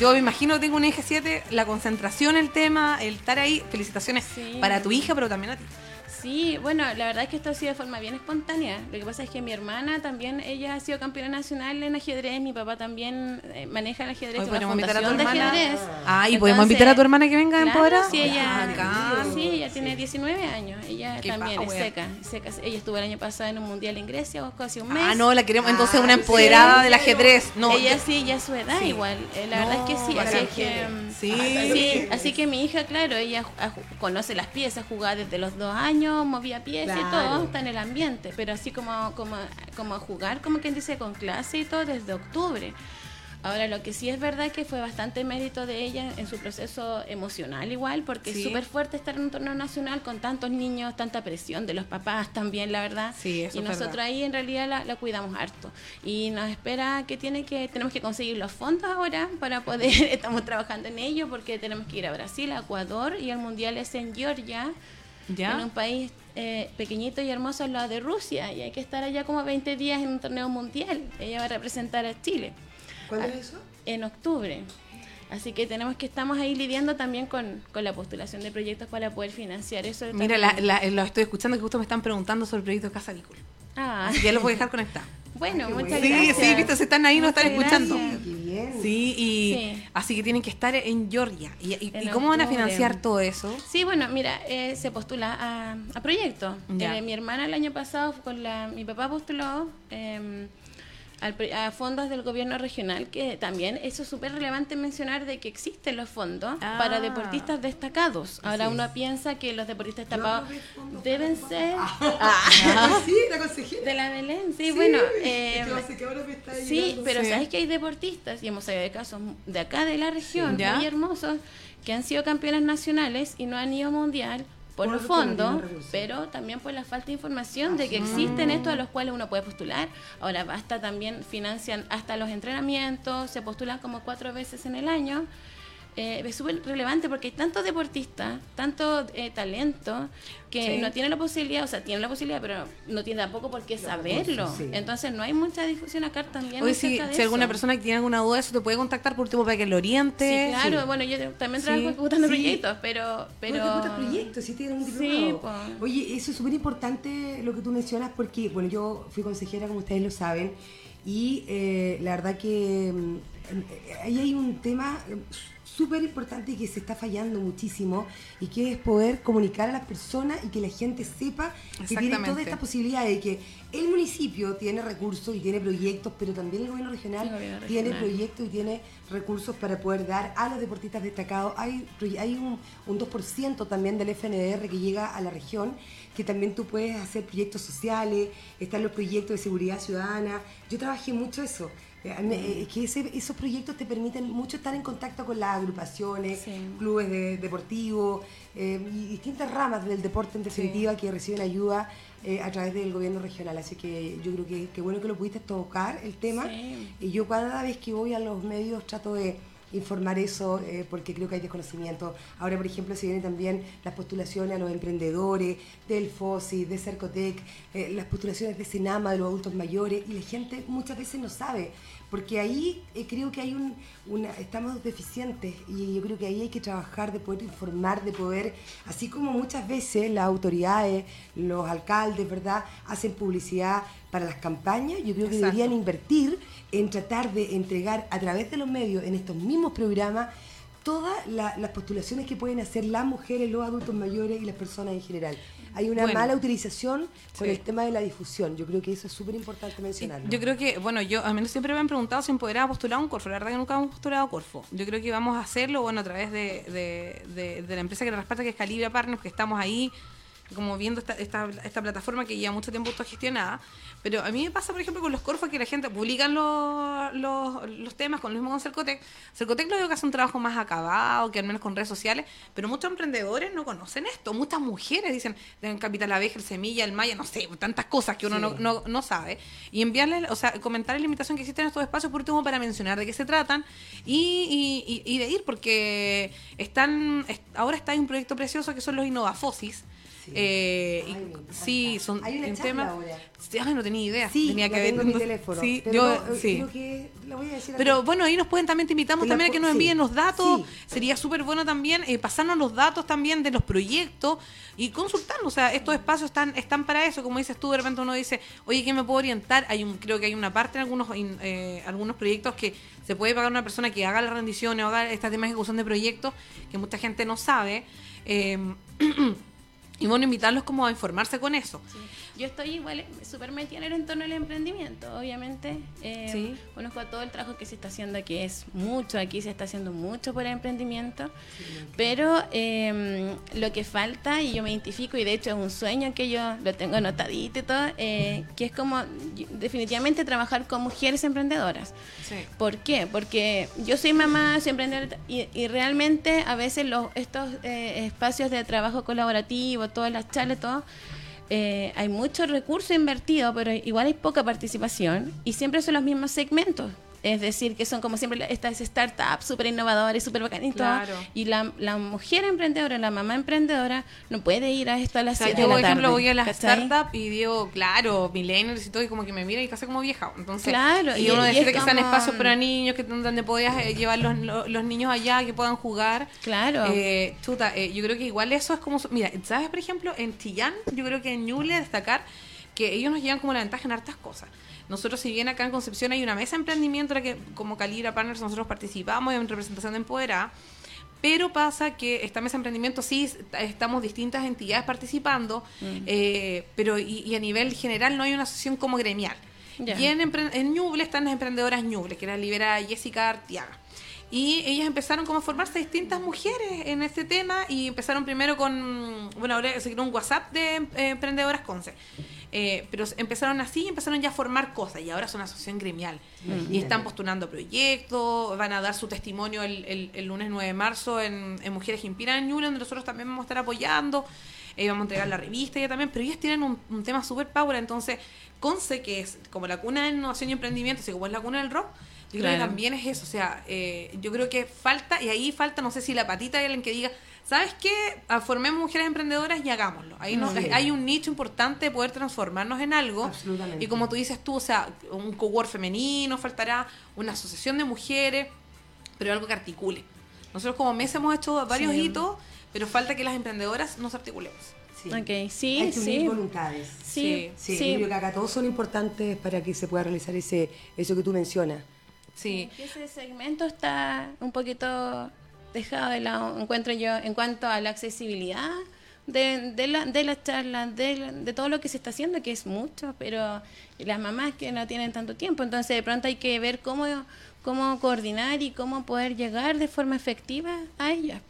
yo me imagino que tengo un eje 7, la concentración, el tema, el estar ahí, felicitaciones Sí. para tu hija, pero también a ti. Sí, bueno, la verdad es que esto ha sido de forma bien espontánea. Lo que pasa es que mi hermana también, ella ha sido campeona nacional en ajedrez, mi papá también eh, maneja el ajedrez, Hoy una podemos invitar a tu fundación de hermana. ajedrez. Ah, y podemos invitar a tu hermana que venga a claro, Empoderar. Sí, ella, Bacán. sí, ella tiene 19 años, ella Qué también es power. seca, seca. Ella estuvo el año pasado en un mundial en Grecia, casi un mes. Ah, no, la queremos entonces una Ah, empoderada del ajedrez. No, ella sí, ya su edad Sí. igual. Eh, la verdad es que sí, así bacán. que... Sí. Sí, así que mi hija, claro, ella ju- a- ju- conoce las piezas, jugaba desde los dos años, movía piezas y todo, está en el ambiente, pero así como, como, como jugar, como quien dice, con clase y todo desde octubre. Ahora, lo que sí es verdad que fue bastante mérito de ella en su proceso emocional igual, porque Sí. es súper fuerte estar en un torneo nacional con tantos niños, tanta presión de los papás también, la verdad. Sí, eso y es nosotros verdad. ahí en realidad la, la cuidamos harto. Y nos espera que tiene que, tenemos que conseguir los fondos ahora para poder, estamos trabajando en ello, porque tenemos que ir a Brasil, a Ecuador, y el mundial es en Georgia, ¿Ya? en un país eh, pequeñito y hermoso al lado de Rusia, y hay que estar allá como 20 días en un torneo mundial. Ella va a representar a Chile ¿Cuándo Ah. es eso? en octubre. Así que tenemos que estamos ahí lidiando también con, con la postulación de proyectos para poder financiar eso. Mira, la, la- lo estoy escuchando que justo me están preguntando sobre el proyecto Casa Bicul. Ah, Así que ya los voy a dejar conectados. Bueno, Qué muchas bueno. Sí, gracias. sí, viste, se están ahí, nos están escuchando. gracias. Sí, y Sí. así que tienen que estar en Georgia. ¿Y, y- En y cómo van a financiar todo eso? Sí, bueno, mira, eh, se postula a, a proyectos. Eh, mi hermana el año pasado, con la, mi papá postuló eh, al a fondos del gobierno regional, que también eso es súper relevante mencionar de que existen los fondos Ah. para deportistas destacados. Ahora uno es. piensa que los deportistas destacados deben ser Ah, sí, la consejera. de la Belén. Sí, bueno. eh, que ahora me está Sí, pero Sí. sabes que hay deportistas, y hemos sabido de casos de acá de la región, ¿Ya? muy hermosos, que han sido campeonas nacionales y no han ido a mundial por los fondos, pero también por la falta de información de que existen estos a los cuales uno puede postular. Ahora basta también financian hasta los entrenamientos, se postulan como cuatro veces en el año. Eh, es súper relevante porque hay tantos deportistas, tanto eh, talento, que Sí. no tienen la posibilidad, o sea, tienen la posibilidad, pero no tienen tampoco por qué saberlo. sí. Entonces no hay mucha difusión acá también. Oye, si, si alguna persona que tiene alguna duda eso, te puede contactar por último para que lo oriente. Sí, claro, Sí. bueno, yo también trabajo ejecutando proyectos, pero... pero... No, te gusta proyecto, si tienes un diplomado. Oye, eso es súper importante lo que tú mencionas porque, bueno, yo fui consejera, como ustedes lo saben, y eh, la verdad que mm, eh, ahí hay un tema eh, súper importante y que se está fallando muchísimo y que es poder comunicar a las personas y que la gente sepa que tiene toda esta posibilidad de que el municipio tiene recursos y tiene proyectos, pero también el gobierno regional El gobierno tiene regional. proyectos y tiene recursos para poder dar a los deportistas destacados. Hay, hay un, un 2% también del FNDR que llega a la región, que también tú puedes hacer proyectos sociales, están los proyectos de seguridad ciudadana. Yo trabajé mucho eso. Eh, a mí, eh, que ese- esos proyectos te permiten mucho estar en contacto con las agrupaciones, Sí. clubes de- deportivos eh, y distintas ramas del deporte en definitiva que reciben ayuda eh, a través del gobierno regional. Así que yo creo que, que bueno que lo pudiste tocar el tema. Sí. Y yo cada vez que voy a los medios trato de informar eso, eh, porque creo que hay desconocimiento. Ahora, por ejemplo, se vienen también las postulaciones a los emprendedores del FOSI, de Cercotec, eh, las postulaciones de Senama, de los adultos mayores, y la gente muchas veces no sabe, porque ahí eh, creo que hay un, una, estamos deficientes y yo creo que ahí hay que trabajar de poder informar, de poder, así como muchas veces las autoridades, los alcaldes, ¿verdad?, hacen publicidad para las campañas, yo creo que Exacto. deberían invertir en tratar de entregar a través de los medios, en estos mismos programas, todas la- las postulaciones que pueden hacer las mujeres, los adultos mayores y las personas en general. Hay una Bueno. mala utilización con Sí. el tema de la difusión. Yo creo que eso es súper importante mencionarlo. Yo creo que, bueno, yo a mí siempre me han preguntado si empoderaba postular un Corfo. La verdad que nunca hemos postulado Corfo. Yo creo que vamos a hacerlo, bueno, a través de, de- de- de la empresa que nos respalda, que es Calibra Partners, que estamos ahí como viendo esta, esta, esta plataforma que lleva mucho tiempo autogestionada. Pero a mí me pasa, por ejemplo, con los Corfos que la gente publican los, los, los temas con lo mismo con Cercotec. Cercotec lo veo que hace un trabajo más acabado, que al menos con redes sociales, pero muchos emprendedores no conocen esto. Muchas mujeres dicen, en Capital Abeja, el Semilla, el Maya, no sé, tantas cosas que uno no, no, no sabe. Y enviarle, o sea, comentar la limitación que existe en estos espacios por último para mencionar de qué se tratan y, y, y- y de ir, porque están, est- ahora está hay un proyecto precioso que son los Innovafosis. Eh, Ay, me encanta. sí, son Hay una tema. ahora. Sí, ay, no tenía idea. Sí, tenía la que ver. tengo en mi teléfono. Sí, pero yo, no, eh, sí. creo que la voy a decir Pero bueno, ahí nos pueden también, te invitamos la también a que nos sí. envíen los datos. Sí. Sería súper bueno también eh, pasarnos los datos también de los proyectos y consultarlos. O sea, estos espacios están, están para eso. Como dices tú, de repente uno dice, oye, ¿quién me puedo orientar? Hay un, creo que hay una parte en algunos, eh, algunos proyectos que se puede pagar a una persona que haga las rendiciones o haga este tema de ejecución de proyectos que mucha gente no sabe. Eh, y bueno, invitarlos como a informarse con eso. Yo estoy igual súper metida en el entorno del emprendimiento, obviamente. Eh, Sí. Conozco todo el trabajo que se está haciendo, que es mucho, aquí se está haciendo mucho por el emprendimiento, pero eh, lo que falta, y yo me identifico, y de hecho es un sueño que yo lo tengo anotadito y todo, eh, que es como definitivamente trabajar con mujeres emprendedoras. Sí. ¿Por qué? Porque yo soy mamá, soy emprendedora y, y realmente a veces los, estos eh, espacios de trabajo colaborativo, todas las charlas, todo, eh, hay mucho recurso invertido, pero igual hay poca participación y siempre son los mismos segmentos. Es decir, que son como siempre estas startups súper innovadoras y súper bacanas y todo. Claro. Y la, la mujer emprendedora, la mamá emprendedora, no puede ir a esto a las O sea, 7 yo, la por ejemplo, tarde, voy a las startups y digo, claro, millennials y todo, y como que me mira y casi como vieja. Entonces, Claro, y, y- uno decide es que sean como- espacios para niños, que donde podías eh, llevar los, los, los niños allá, que puedan jugar. Claro. Eh, chuta, eh, yo creo que igual eso es como... Mira, ¿sabes, por ejemplo, en Chillán, yo creo que en Ñuble destacar que ellos nos llevan como la ventaja en hartas cosas. Nosotros, si bien acá en Concepción hay una mesa de emprendimiento en la que como Calibra Partners nosotros participamos en representación de Empoderada, pero pasa que esta mesa de emprendimiento sí est- estamos distintas entidades participando, eh, pero y, y a nivel general no hay una asociación como gremial. Y en, en Ñuble están las emprendedoras Ñuble, que la libera Jessica Artiaga. Y ellas empezaron como a formarse distintas mujeres en este tema y empezaron primero con, bueno, ahora se creó un WhatsApp de eh, emprendedoras Conce. Eh, pero empezaron así y empezaron ya a formar cosas y ahora son una asociación gremial. Y están postulando proyectos, van a dar su testimonio el, el- el lunes 9 de marzo en, en Mujeres Inspiran en Ñuble, donde nosotros también vamos a estar apoyando. Eh, vamos a entregar la revista ya también, pero ellas tienen un, un tema super power, entonces Conce, que es como la cuna de innovación y emprendimiento, así como es la cuna del rock, yo creo que también es eso, o sea, eh, yo creo que falta, y ahí falta, no sé si la patita de alguien que diga, ¿sabes qué? Ah, Formemos mujeres emprendedoras y hagámoslo. Ahí no, Sí. hay un nicho importante de poder transformarnos en algo. Absolutamente. Y como tú dices tú, o sea, un cowork femenino, faltará una asociación de mujeres, pero algo que articule. Nosotros como mesa hemos hecho varios Sí. hitos, pero falta que las emprendedoras nos articulemos. Sí. Ok, sí, Hay que unir sí. voluntades. Sí, Sí, sí. yo creo que acá todos son importantes para que se pueda realizar ese eso que tú mencionas. Sí. Que Ese segmento está un poquito dejado de lado, encuentro yo, en cuanto a la accesibilidad de, de, la, de las charlas, de, la- de todo lo que se está haciendo, que es mucho, pero las mamás que no tienen tanto tiempo, entonces de pronto hay que ver cómo, cómo coordinar y cómo poder llegar de forma efectiva a ellas.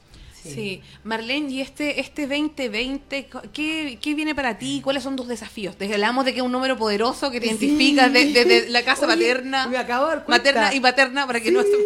Sí. Marlene, y este, este 2020, co- ¿qué, ¿qué viene para ti? ¿Cuáles son tus desafíos? Te hablamos de que es un número poderoso que te Sí. identificas desde de, la casa Oye, materna, me acabo de dar cuenta. materna y paterna para que no Sí, Sí.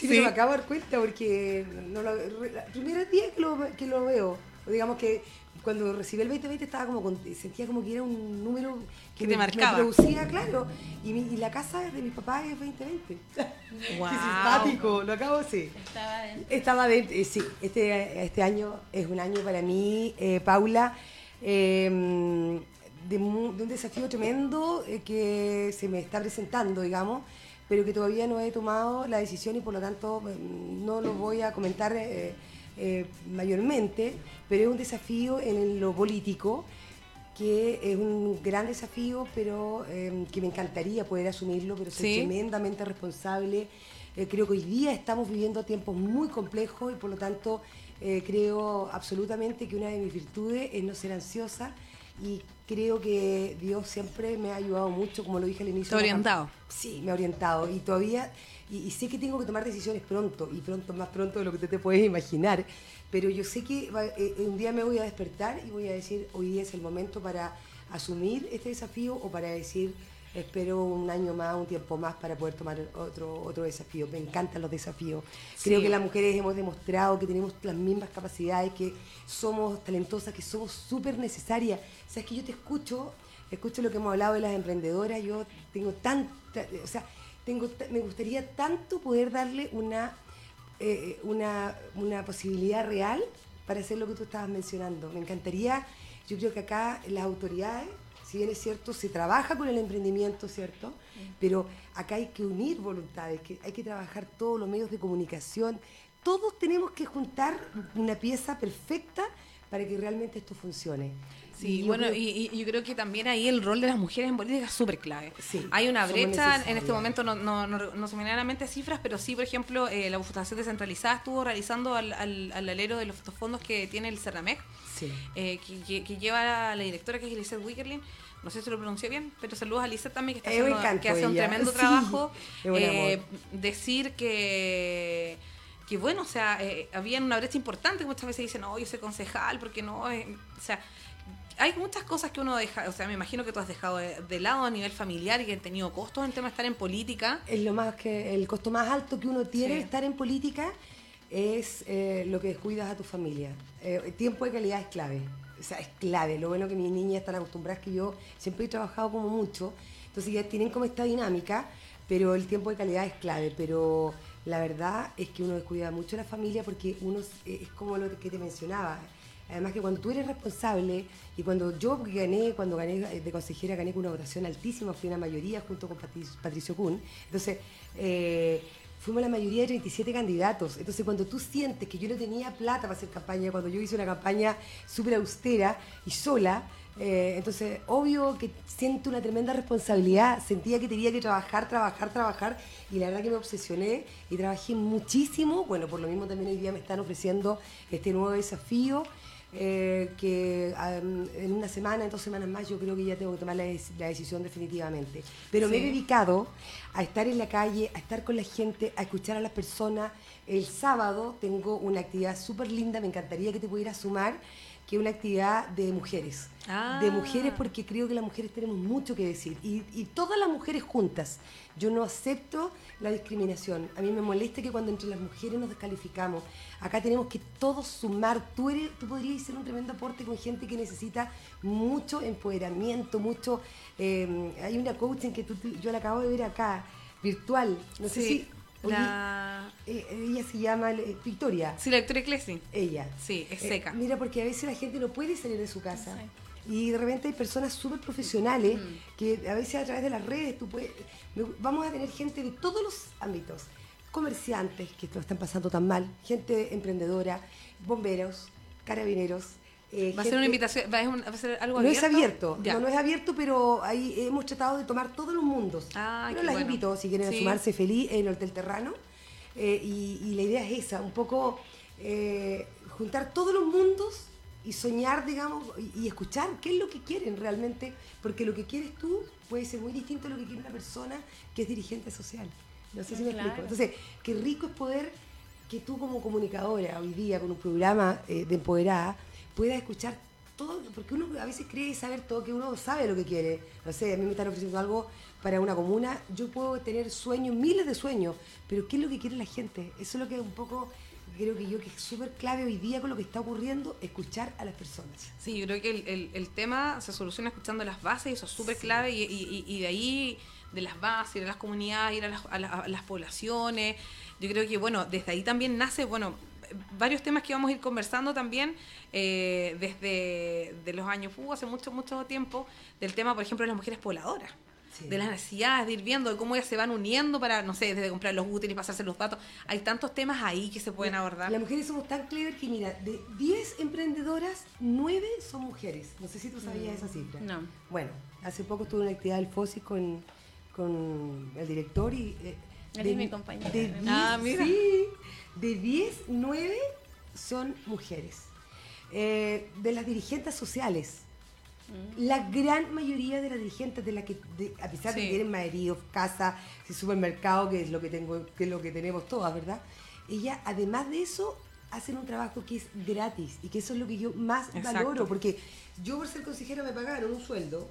Sí, pero me acabo de dar cuenta porque no lo, la primera día que lo, que lo veo, digamos que cuando recibí el 2020 estaba como con- sentía como que era un número Que que, te me, marcaba. me producía, claro. Y, mi- y la casa de mis papás es 2020. Guau. Qué simpático, lo acabo de decir. Estaba dentro. Estaba dentro, eh, sí, este, este año es un año para mí, eh, Paula, eh, de, mu- de un desafío tremendo eh, que se me está presentando, digamos, pero que todavía no he tomado la decisión y por lo tanto mm, no lo voy a comentar eh, eh, mayormente, pero es un desafío en lo político que es un gran desafío, pero eh, que me encantaría poder asumirlo, pero soy Sí. tremendamente responsable. Eh, creo que hoy día estamos viviendo tiempos muy complejos y por lo tanto eh, creo absolutamente que una de mis virtudes es no ser ansiosa y creo que Dios siempre me ha ayudado mucho, como lo dije al inicio. Te ha la orientado. Sí, me ha orientado y todavía, y, y sé que tengo que tomar decisiones pronto, y pronto, más pronto de lo que tú te puedes imaginar, pero yo sé que va- eh, un día me voy a despertar y voy a decir, hoy día es el momento para asumir este desafío o para decir, espero un año más, un tiempo más para poder tomar otro, otro desafío. Me encantan los desafíos. Creo Sí. que las mujeres hemos demostrado que tenemos las mismas capacidades, que somos talentosas, que somos súper necesarias. O sea, es que yo te escucho, escucho lo que hemos hablado de las emprendedoras, yo tengo tanta, o sea, tengo, me gustaría tanto poder darle una, eh, una, una posibilidad real para hacer lo que tú estabas mencionando. Me encantaría, yo creo que acá las autoridades, si bien es cierto, se trabaja con el emprendimiento, ¿cierto? Pero acá hay que unir voluntades, que hay que trabajar todos los medios de comunicación. Todos tenemos que juntar una pieza perfecta para que realmente esto funcione. Sí, bueno, creo- y, y yo creo que también ahí el rol de las mujeres en política es súper clave. Sí, Hay una brecha, en este momento no, no, no, no se me vienen a la mente cifras, pero sí, por ejemplo, eh, la Fundación Descentralizada estuvo realizando al, al, al alero de los fondos que tiene el Cerramec, Sí. eh, que, que- que lleva la directora que es Lizeth Wickerlin. No sé si lo pronuncié bien, pero saludos a Lizeth también, que, está Eh, haciendo- que hace un ella. tremendo Sí, trabajo. Eh, decir que que bueno, o sea, eh, había una brecha importante, muchas veces dicen, no, yo soy concejal, porque no, eh", o sea, hay muchas cosas que uno deja, o sea, me imagino que tú has dejado de, de lado a nivel familiar y que han tenido costos en el tema de estar en política. Es lo más que el costo más alto que uno tiene Sí. estar en política es eh, lo que descuidas a tu familia. El tiempo de calidad es clave. O sea, es clave. Lo bueno que mis niñas están acostumbradas que yo siempre he trabajado como mucho. Entonces ya tienen como esta dinámica, pero el tiempo de calidad es clave. Pero la verdad es que uno descuida mucho la familia porque uno es, como lo que te mencionaba. Además que cuando tú eres responsable y cuando yo gané, cuando gané eh, de consejera, gané con una votación altísima, fui una mayoría junto con Patricio, Patricio Kuhn. Entonces, eh, fuimos la mayoría de 37 candidatos. Entonces, cuando tú sientes que yo no tenía plata para hacer campaña, cuando yo hice una campaña súper austera y sola, eh, entonces, obvio que siento una tremenda responsabilidad. Sentía que tenía que trabajar, trabajar, trabajar. Y la verdad que me obsesioné y trabajé muchísimo. Bueno, por lo mismo también hoy día me están ofreciendo este nuevo desafío. eh, que en una semana, en dos semanas más, yo creo que ya tengo que tomar la, dec- la decisión definitivamente. Pero me he dedicado a estar en la calle, a estar con la gente, a escuchar a las personas. El sábado tengo una actividad súper linda, me encantaría que te pudieras sumar, que es una actividad de mujeres. Ah. De mujeres porque creo que las mujeres tenemos mucho que decir. Y, y todas las mujeres juntas. Yo no acepto la discriminación. A mí me molesta que cuando entre las mujeres nos descalificamos. Acá tenemos que todos sumar. Tú, eres, tú podrías ser un tremendo aporte con gente que necesita mucho empoderamiento, mucho... eh, hay una coaching que tú- yo la acabo de ver acá, virtual. No sé si... la... eh, ella se llama eh, Victoria. Sí, la Victoria Clesi. Ella. Sí, es Eh, seca. mira, porque a veces la gente no puede salir de su casa. Y de repente hay personas súper profesionales Mm. que a veces a través de las redes tú puedes... Vamos a tener gente de todos los ámbitos. Comerciantes que lo están pasando tan mal, gente emprendedora, bomberos, carabineros. Eh, Va a ser una invitación, va a, un- va a ser algo no abierto. es abierto, Ya. no, no es abierto, pero ahí hemos tratado de tomar todos los mundos. Ah, pero qué las bueno. invito, si quieren Sí. sumarse feliz en el Hotel Terrano. Eh, y, y la idea es esa, un poco eh, juntar todos los mundos y soñar, digamos, y, y escuchar qué es lo que quieren realmente, porque lo que quieres tú puede ser muy distinto a lo que quiere una persona que es dirigente social. No sé si me Claro. explico. Entonces, qué rico es poder que tú como comunicadora hoy día con un programa eh, de empoderada puedas escuchar todo, porque uno a veces cree saber todo, que uno sabe lo que quiere. No sé, a mí me están ofreciendo algo para una comuna, yo puedo tener sueños, miles de sueños, pero ¿qué es lo que quiere la gente? Eso es lo que un poco creo que yo que es súper clave hoy día con lo que está ocurriendo, escuchar a las personas. Sí, yo creo que el, el- el tema se soluciona escuchando las bases eso es súper clave y- y de ahí, de las bases, ir a las comunidades, ir a las, a la- a las poblaciones. Yo creo que, bueno, desde ahí también nace, bueno, varios temas que vamos a ir conversando también eh, desde de los años, uh, hace mucho, mucho tiempo, del tema, por ejemplo, de las mujeres pobladoras. Sí. De las necesidades, de ir viendo de cómo ellas se van uniendo para, no sé, desde comprar los útiles, pasarse los datos. Hay tantos temas ahí que se pueden abordar. Las mujeres somos tan clever que, mira, de 10 emprendedoras, 9 son mujeres. No sé si tú sabías esa cifra. No. Bueno, hace poco estuve en una actividad del FOSI con, con el director y... eh, Eres mi compañera. De 10, Ah, mira. sí, de 10, 9 son mujeres. Eh, de las dirigentes sociales, Mm. la gran mayoría de las dirigentes de las que, de- a pesar de que tienen marido, casa, supermercado, que es lo que tengo, que es lo que tenemos todas, ¿verdad? Ellas, además de eso, hacen un trabajo que es gratis y que eso es lo que yo más Exacto. valoro, porque yo por ser consejera me pagaron un sueldo.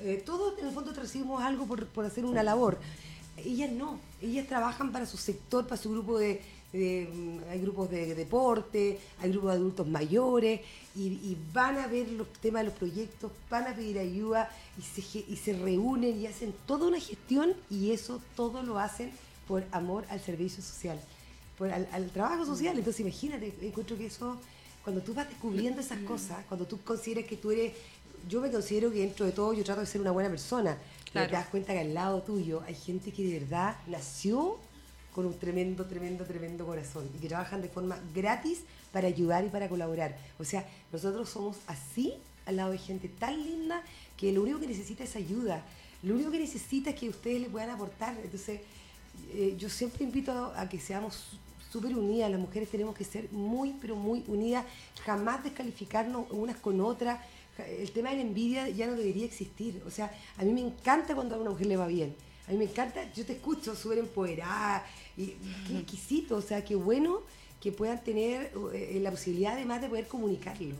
Eh, todos en el fondo recibimos algo por, por hacer una labor. Ellas no, ellas trabajan para su sector, para su grupo de, de, mm, hay grupos de deporte, hay grupos de adultos mayores y, y van a ver los temas de los proyectos, van a pedir ayuda y se, ge- y se reúnen y hacen toda una gestión y eso todo lo hacen por amor al servicio social, por al, al trabajo social. Entonces imagínate, encuentro que eso, cuando tú vas descubriendo esas cosas, cuando tú consideras que tú eres, yo me considero que dentro de todo yo trato de ser una buena persona, pero te das cuenta que al lado tuyo hay gente que de verdad nació con un tremendo, tremendo, tremendo corazón y que trabajan de forma gratis para ayudar y para colaborar. O sea, nosotros somos así al lado de gente tan linda que lo único que necesita es ayuda. Lo único que necesita es que ustedes le puedan aportar. Entonces, eh, yo siempre invito a, a que seamos súper unidas. Las mujeres tenemos que ser muy, pero muy unidas. Jamás descalificarnos unas con otras. El tema de la envidia ya no debería existir. O sea, a mí me encanta cuando a una mujer le va bien. A mí me encanta, yo te escucho súper empoderada y qué exquisito, o sea, qué bueno que puedan tener eh, la posibilidad además de poder comunicarlo.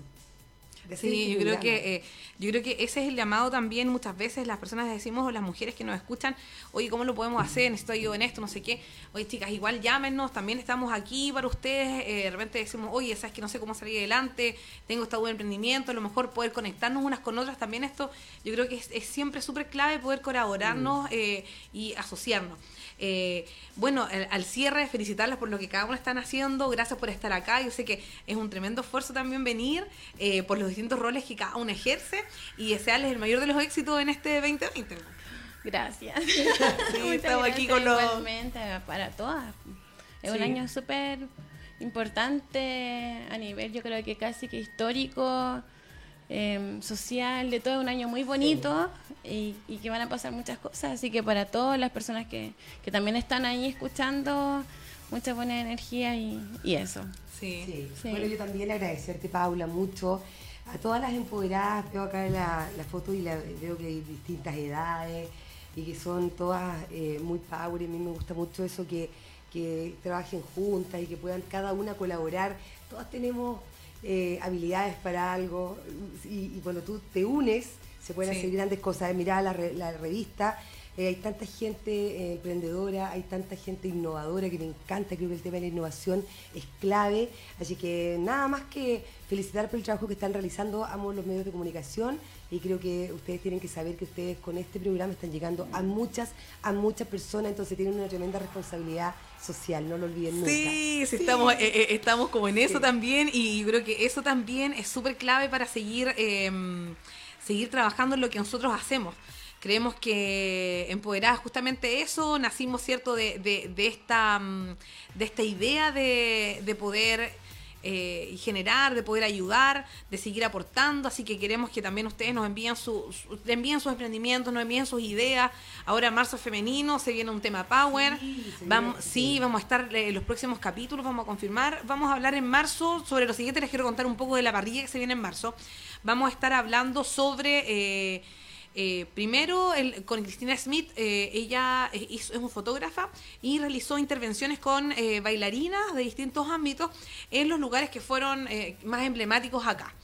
Sí, yo creo que eh, yo creo que ese es el llamado también muchas veces las personas decimos o las mujeres que nos escuchan, oye, ¿cómo lo podemos hacer? Necesito ayuda en esto, no sé qué. Oye, chicas, igual llámenos, también estamos aquí para ustedes. Eh, de repente decimos, oye, sabes que no sé cómo salir adelante, tengo esta duda de emprendimiento, a lo mejor poder conectarnos unas con otras. También esto, yo creo que es, es siempre súper clave poder colaborarnos eh, y asociarnos. Eh, bueno, al, al cierre, felicitarlas por lo que cada uno están haciendo. Gracias por estar acá. Yo sé que es un tremendo esfuerzo también venir eh, por los distintos roles que cada uno ejerce y desearles el mayor de los éxitos en este 2020. Gracias. Muchas estamos aquí con los- para todas. Es un Sí. año súper importante a nivel, yo creo que casi que histórico, eh, social, de todo, un año muy bonito y, y que van a pasar muchas cosas. Así que para todas las personas que, que también están ahí escuchando, mucha buena energía y, y eso. Sí. Sí. Sí. Bueno, yo también agradecerte, Paula, mucho. A todas las empoderadas, veo acá la, la foto y la, veo que hay distintas edades y que son todas eh, muy power. Y a mí me gusta mucho eso, que, que trabajen juntas y que puedan cada una colaborar. Todas tenemos eh, habilidades para algo y, y cuando tú te unes se pueden Sí. hacer grandes cosas. La, re- la revista, eh, hay tanta gente eh, emprendedora, hay tanta gente innovadora que me encanta, creo que el tema de la innovación es clave, así que nada más que felicitar por el trabajo que están realizando ambos los medios de comunicación y creo que ustedes tienen que saber que ustedes con este programa están llegando a muchas, a muchas personas, entonces tienen una tremenda responsabilidad social, no lo olviden nunca. Sí, sí, Estamos, eh, eh, estamos como en eso Sí. también y yo creo que eso también es súper clave para seguir, eh, seguir trabajando en lo que nosotros hacemos. Creemos que empoderadas justamente eso, nacimos, ¿cierto?, de, de, de esta, mm, de esta idea de, de poder eh, y generar, de poder ayudar, de seguir aportando. Así que queremos que también ustedes nos envíen, su, su- envíen sus emprendimientos, nos envíen sus ideas. Ahora marzo femenino se viene un tema power. Sí, vamos, sí. vamos a estar eh, en los próximos capítulos, vamos a confirmar. Vamos a hablar en marzo sobre lo siguiente. Les quiero contar un poco de la parrilla que se viene en marzo. Vamos a estar hablando sobre. eh, eh, primero, el- con Cristina Smith, eh, ella es, hizo- es una fotógrafa y realizó intervenciones con eh, bailarinas de distintos ámbitos en los lugares que fueron eh, más emblemáticos acá.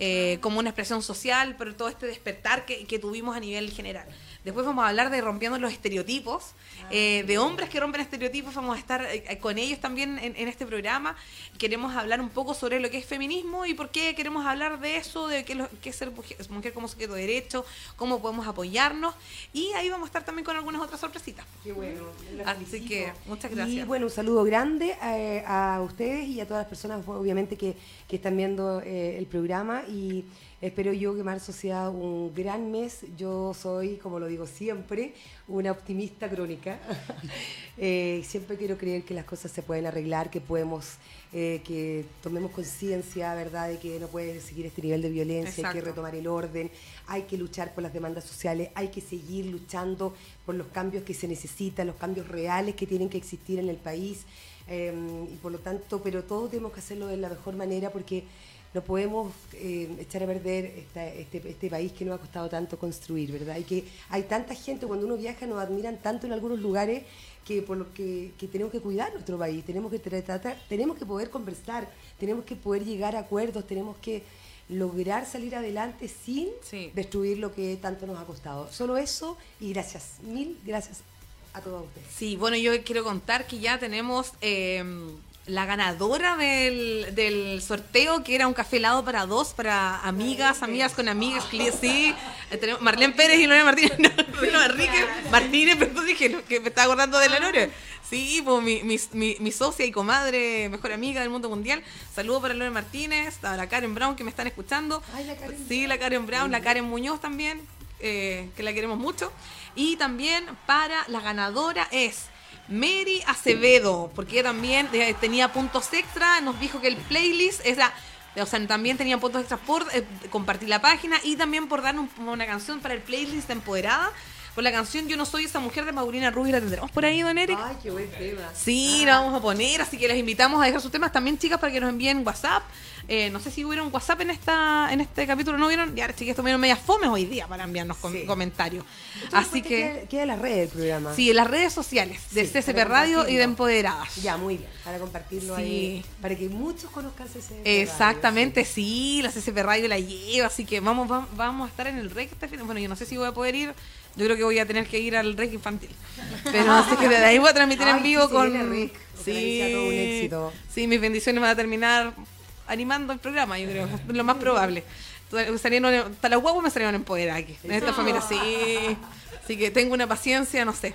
eh, como una expresión social, pero todo este despertar que, que tuvimos a nivel general. Después vamos a hablar de rompiendo los estereotipos, eh, de hombres que rompen estereotipos, vamos a estar eh, con ellos también en, en este programa. Queremos hablar un poco sobre lo que es feminismo y por qué queremos hablar de eso, de qué, lo- qué es ser mujer, mujer como sujeto de derecho, cómo podemos apoyarnos. Y ahí vamos a estar también con algunas otras sorpresitas. Qué bueno. Así que muchas Y gracias. bueno, un saludo grande eh, a ustedes y a todas las personas, obviamente, que, que están viendo eh, el programa. Y espero yo que marzo sea un gran mes. Yo soy, como lo digo siempre, una optimista crónica. Eh, siempre quiero creer que las cosas se pueden arreglar, que podemos, eh, que tomemos conciencia, ¿verdad?, de que no puede seguir este nivel de violencia, hay que retomar el orden, hay que luchar por las demandas sociales, hay que seguir luchando por los cambios que se necesitan, los cambios reales que tienen que existir en el país. Eh, y por lo tanto, pero todo tenemos que hacerlo de la mejor manera porque no podemos eh, echar a perder esta- este, este país que nos ha costado tanto construir, ¿verdad? Y que hay tanta gente, cuando uno viaja nos admiran tanto en algunos lugares que por lo que, que tenemos que cuidar nuestro país, tenemos que tratar, tenemos que poder conversar, tenemos que poder llegar a acuerdos, tenemos que lograr salir adelante sin Sí. destruir lo que tanto nos ha costado. Solo eso y gracias, mil gracias a todos ustedes. Sí, bueno, yo quiero contar que ya tenemos eh, la ganadora del, del sorteo, que era un café helado para dos, para amigas, amigas con amigas. Sí, Eh, tenemos Marlene Pérez y Lorena Martínez. No, no, Enrique Martínez, pero dije no, que me estaba acordando de la Lore. Sí, pues mi, mi, mi, mi socia y comadre, mejor amiga del mundo mundial. Saludos para Lorena Martínez, a la Karen Brown que me están escuchando. Ay, la Karen Sí, la Karen Brown, la Karen Muñoz también, eh, que la queremos mucho. Y también para la ganadora es Mary Acevedo, porque también eh, tenía puntos extra, nos dijo que el playlist era... O sea, también tenía puntos extra por eh, compartir la página y también por darnos una canción para el playlist de Empoderada. Con la canción Yo no soy esa mujer de Maurina Rubio, ¿la tendremos por ahí, don Eric? Ay, qué buen tema. Sí, la vamos a poner, así que les invitamos a dejar sus temas también, chicas, para que nos envíen WhatsApp. Eh, no sé si hubieron WhatsApp en esta en este capítulo, ¿no vieron? Ya, chicas, tuvieron medias fomes hoy día para enviarnos com- Sí. comentarios. Entonces, Así que, Queda, queda en las redes del programa. sí, en las redes sociales de Sí, CCP Radio y de Empoderadas. Ya, muy bien. Para compartirlo Sí. ahí. Para que muchos conozcan ese Exactamente, sí, la CCP Radio la lleva, así que vamos, vamos, vamos a estar en el REC este fin. Bueno, yo no sé si voy a poder ir, yo creo que voy a tener que ir al REC infantil. Pero así que desde ahí voy a transmitir en vivo sí, con. sea todo un éxito. sí, mis bendiciones van a terminar animando el programa, yo creo, es lo más probable. Salieron- Hasta las guaguas me salieron empoderadas aquí, en esta familia, sí. Así que tengo una paciencia, no sé.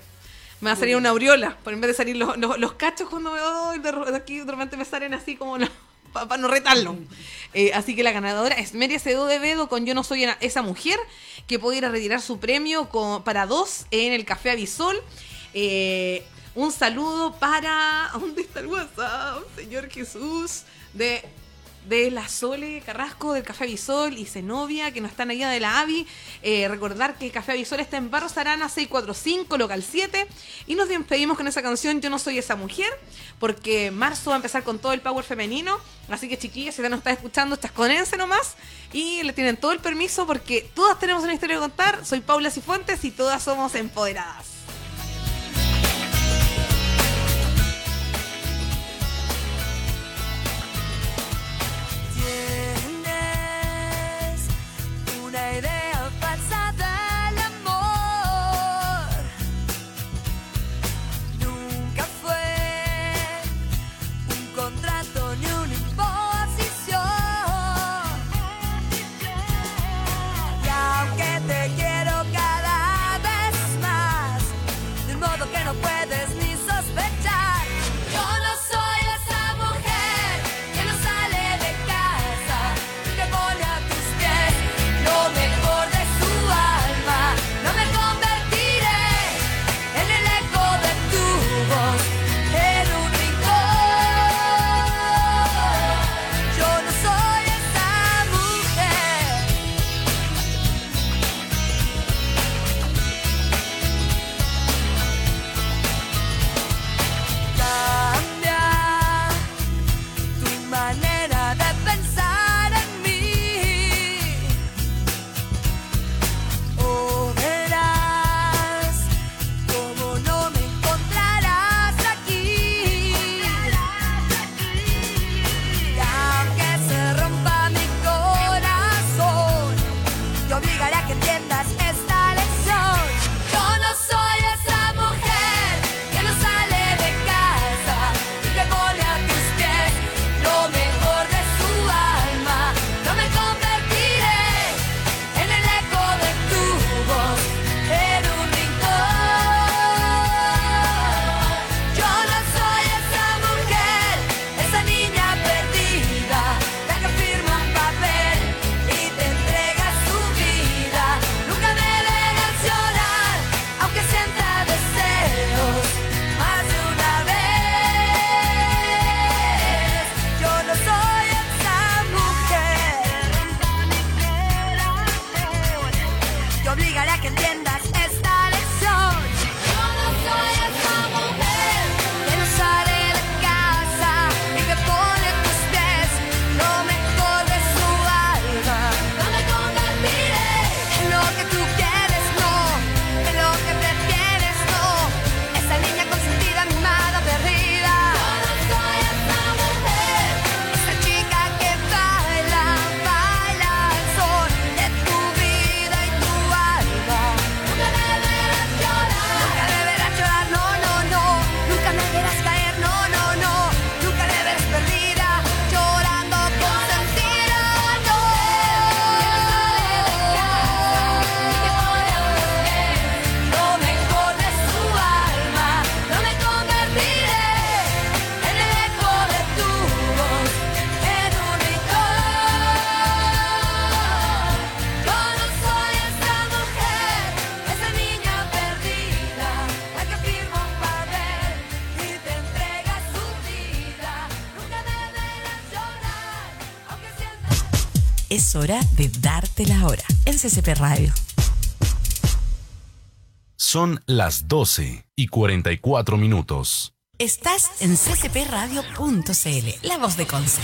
Me va a salir una aureola, por en vez de salir los, los, los cachos cuando me doy, de, aquí de repente me salen así como para no retarlo. Eh, así que la ganadora es Mary Acevedo de Vedo con Yo no soy esa mujer, que puede ir a retirar su premio para dos en el Café Avisol. Eh, un saludo para... ¿Dónde está el WhatsApp? Señor Jesús. De de la Sole Carrasco del Café Avisol y Zenobia, que no están allá de la AVI. Eh, recordar que el Café Avisol está en Barros Arana 645, local 7. Y nos despedimos con esa canción Yo no soy esa mujer, porque marzo va a empezar con todo el power femenino. Así que chiquillas, si ya nos están escuchando, chasconense nomás. Y le tienen todo el permiso porque todas tenemos una historia que contar. Soy Paula Cifuentes y todas somos empoderadas. SCP Radio. Son las 12 y 44 minutos. Estás en ccpradio.cl, la voz de Conce.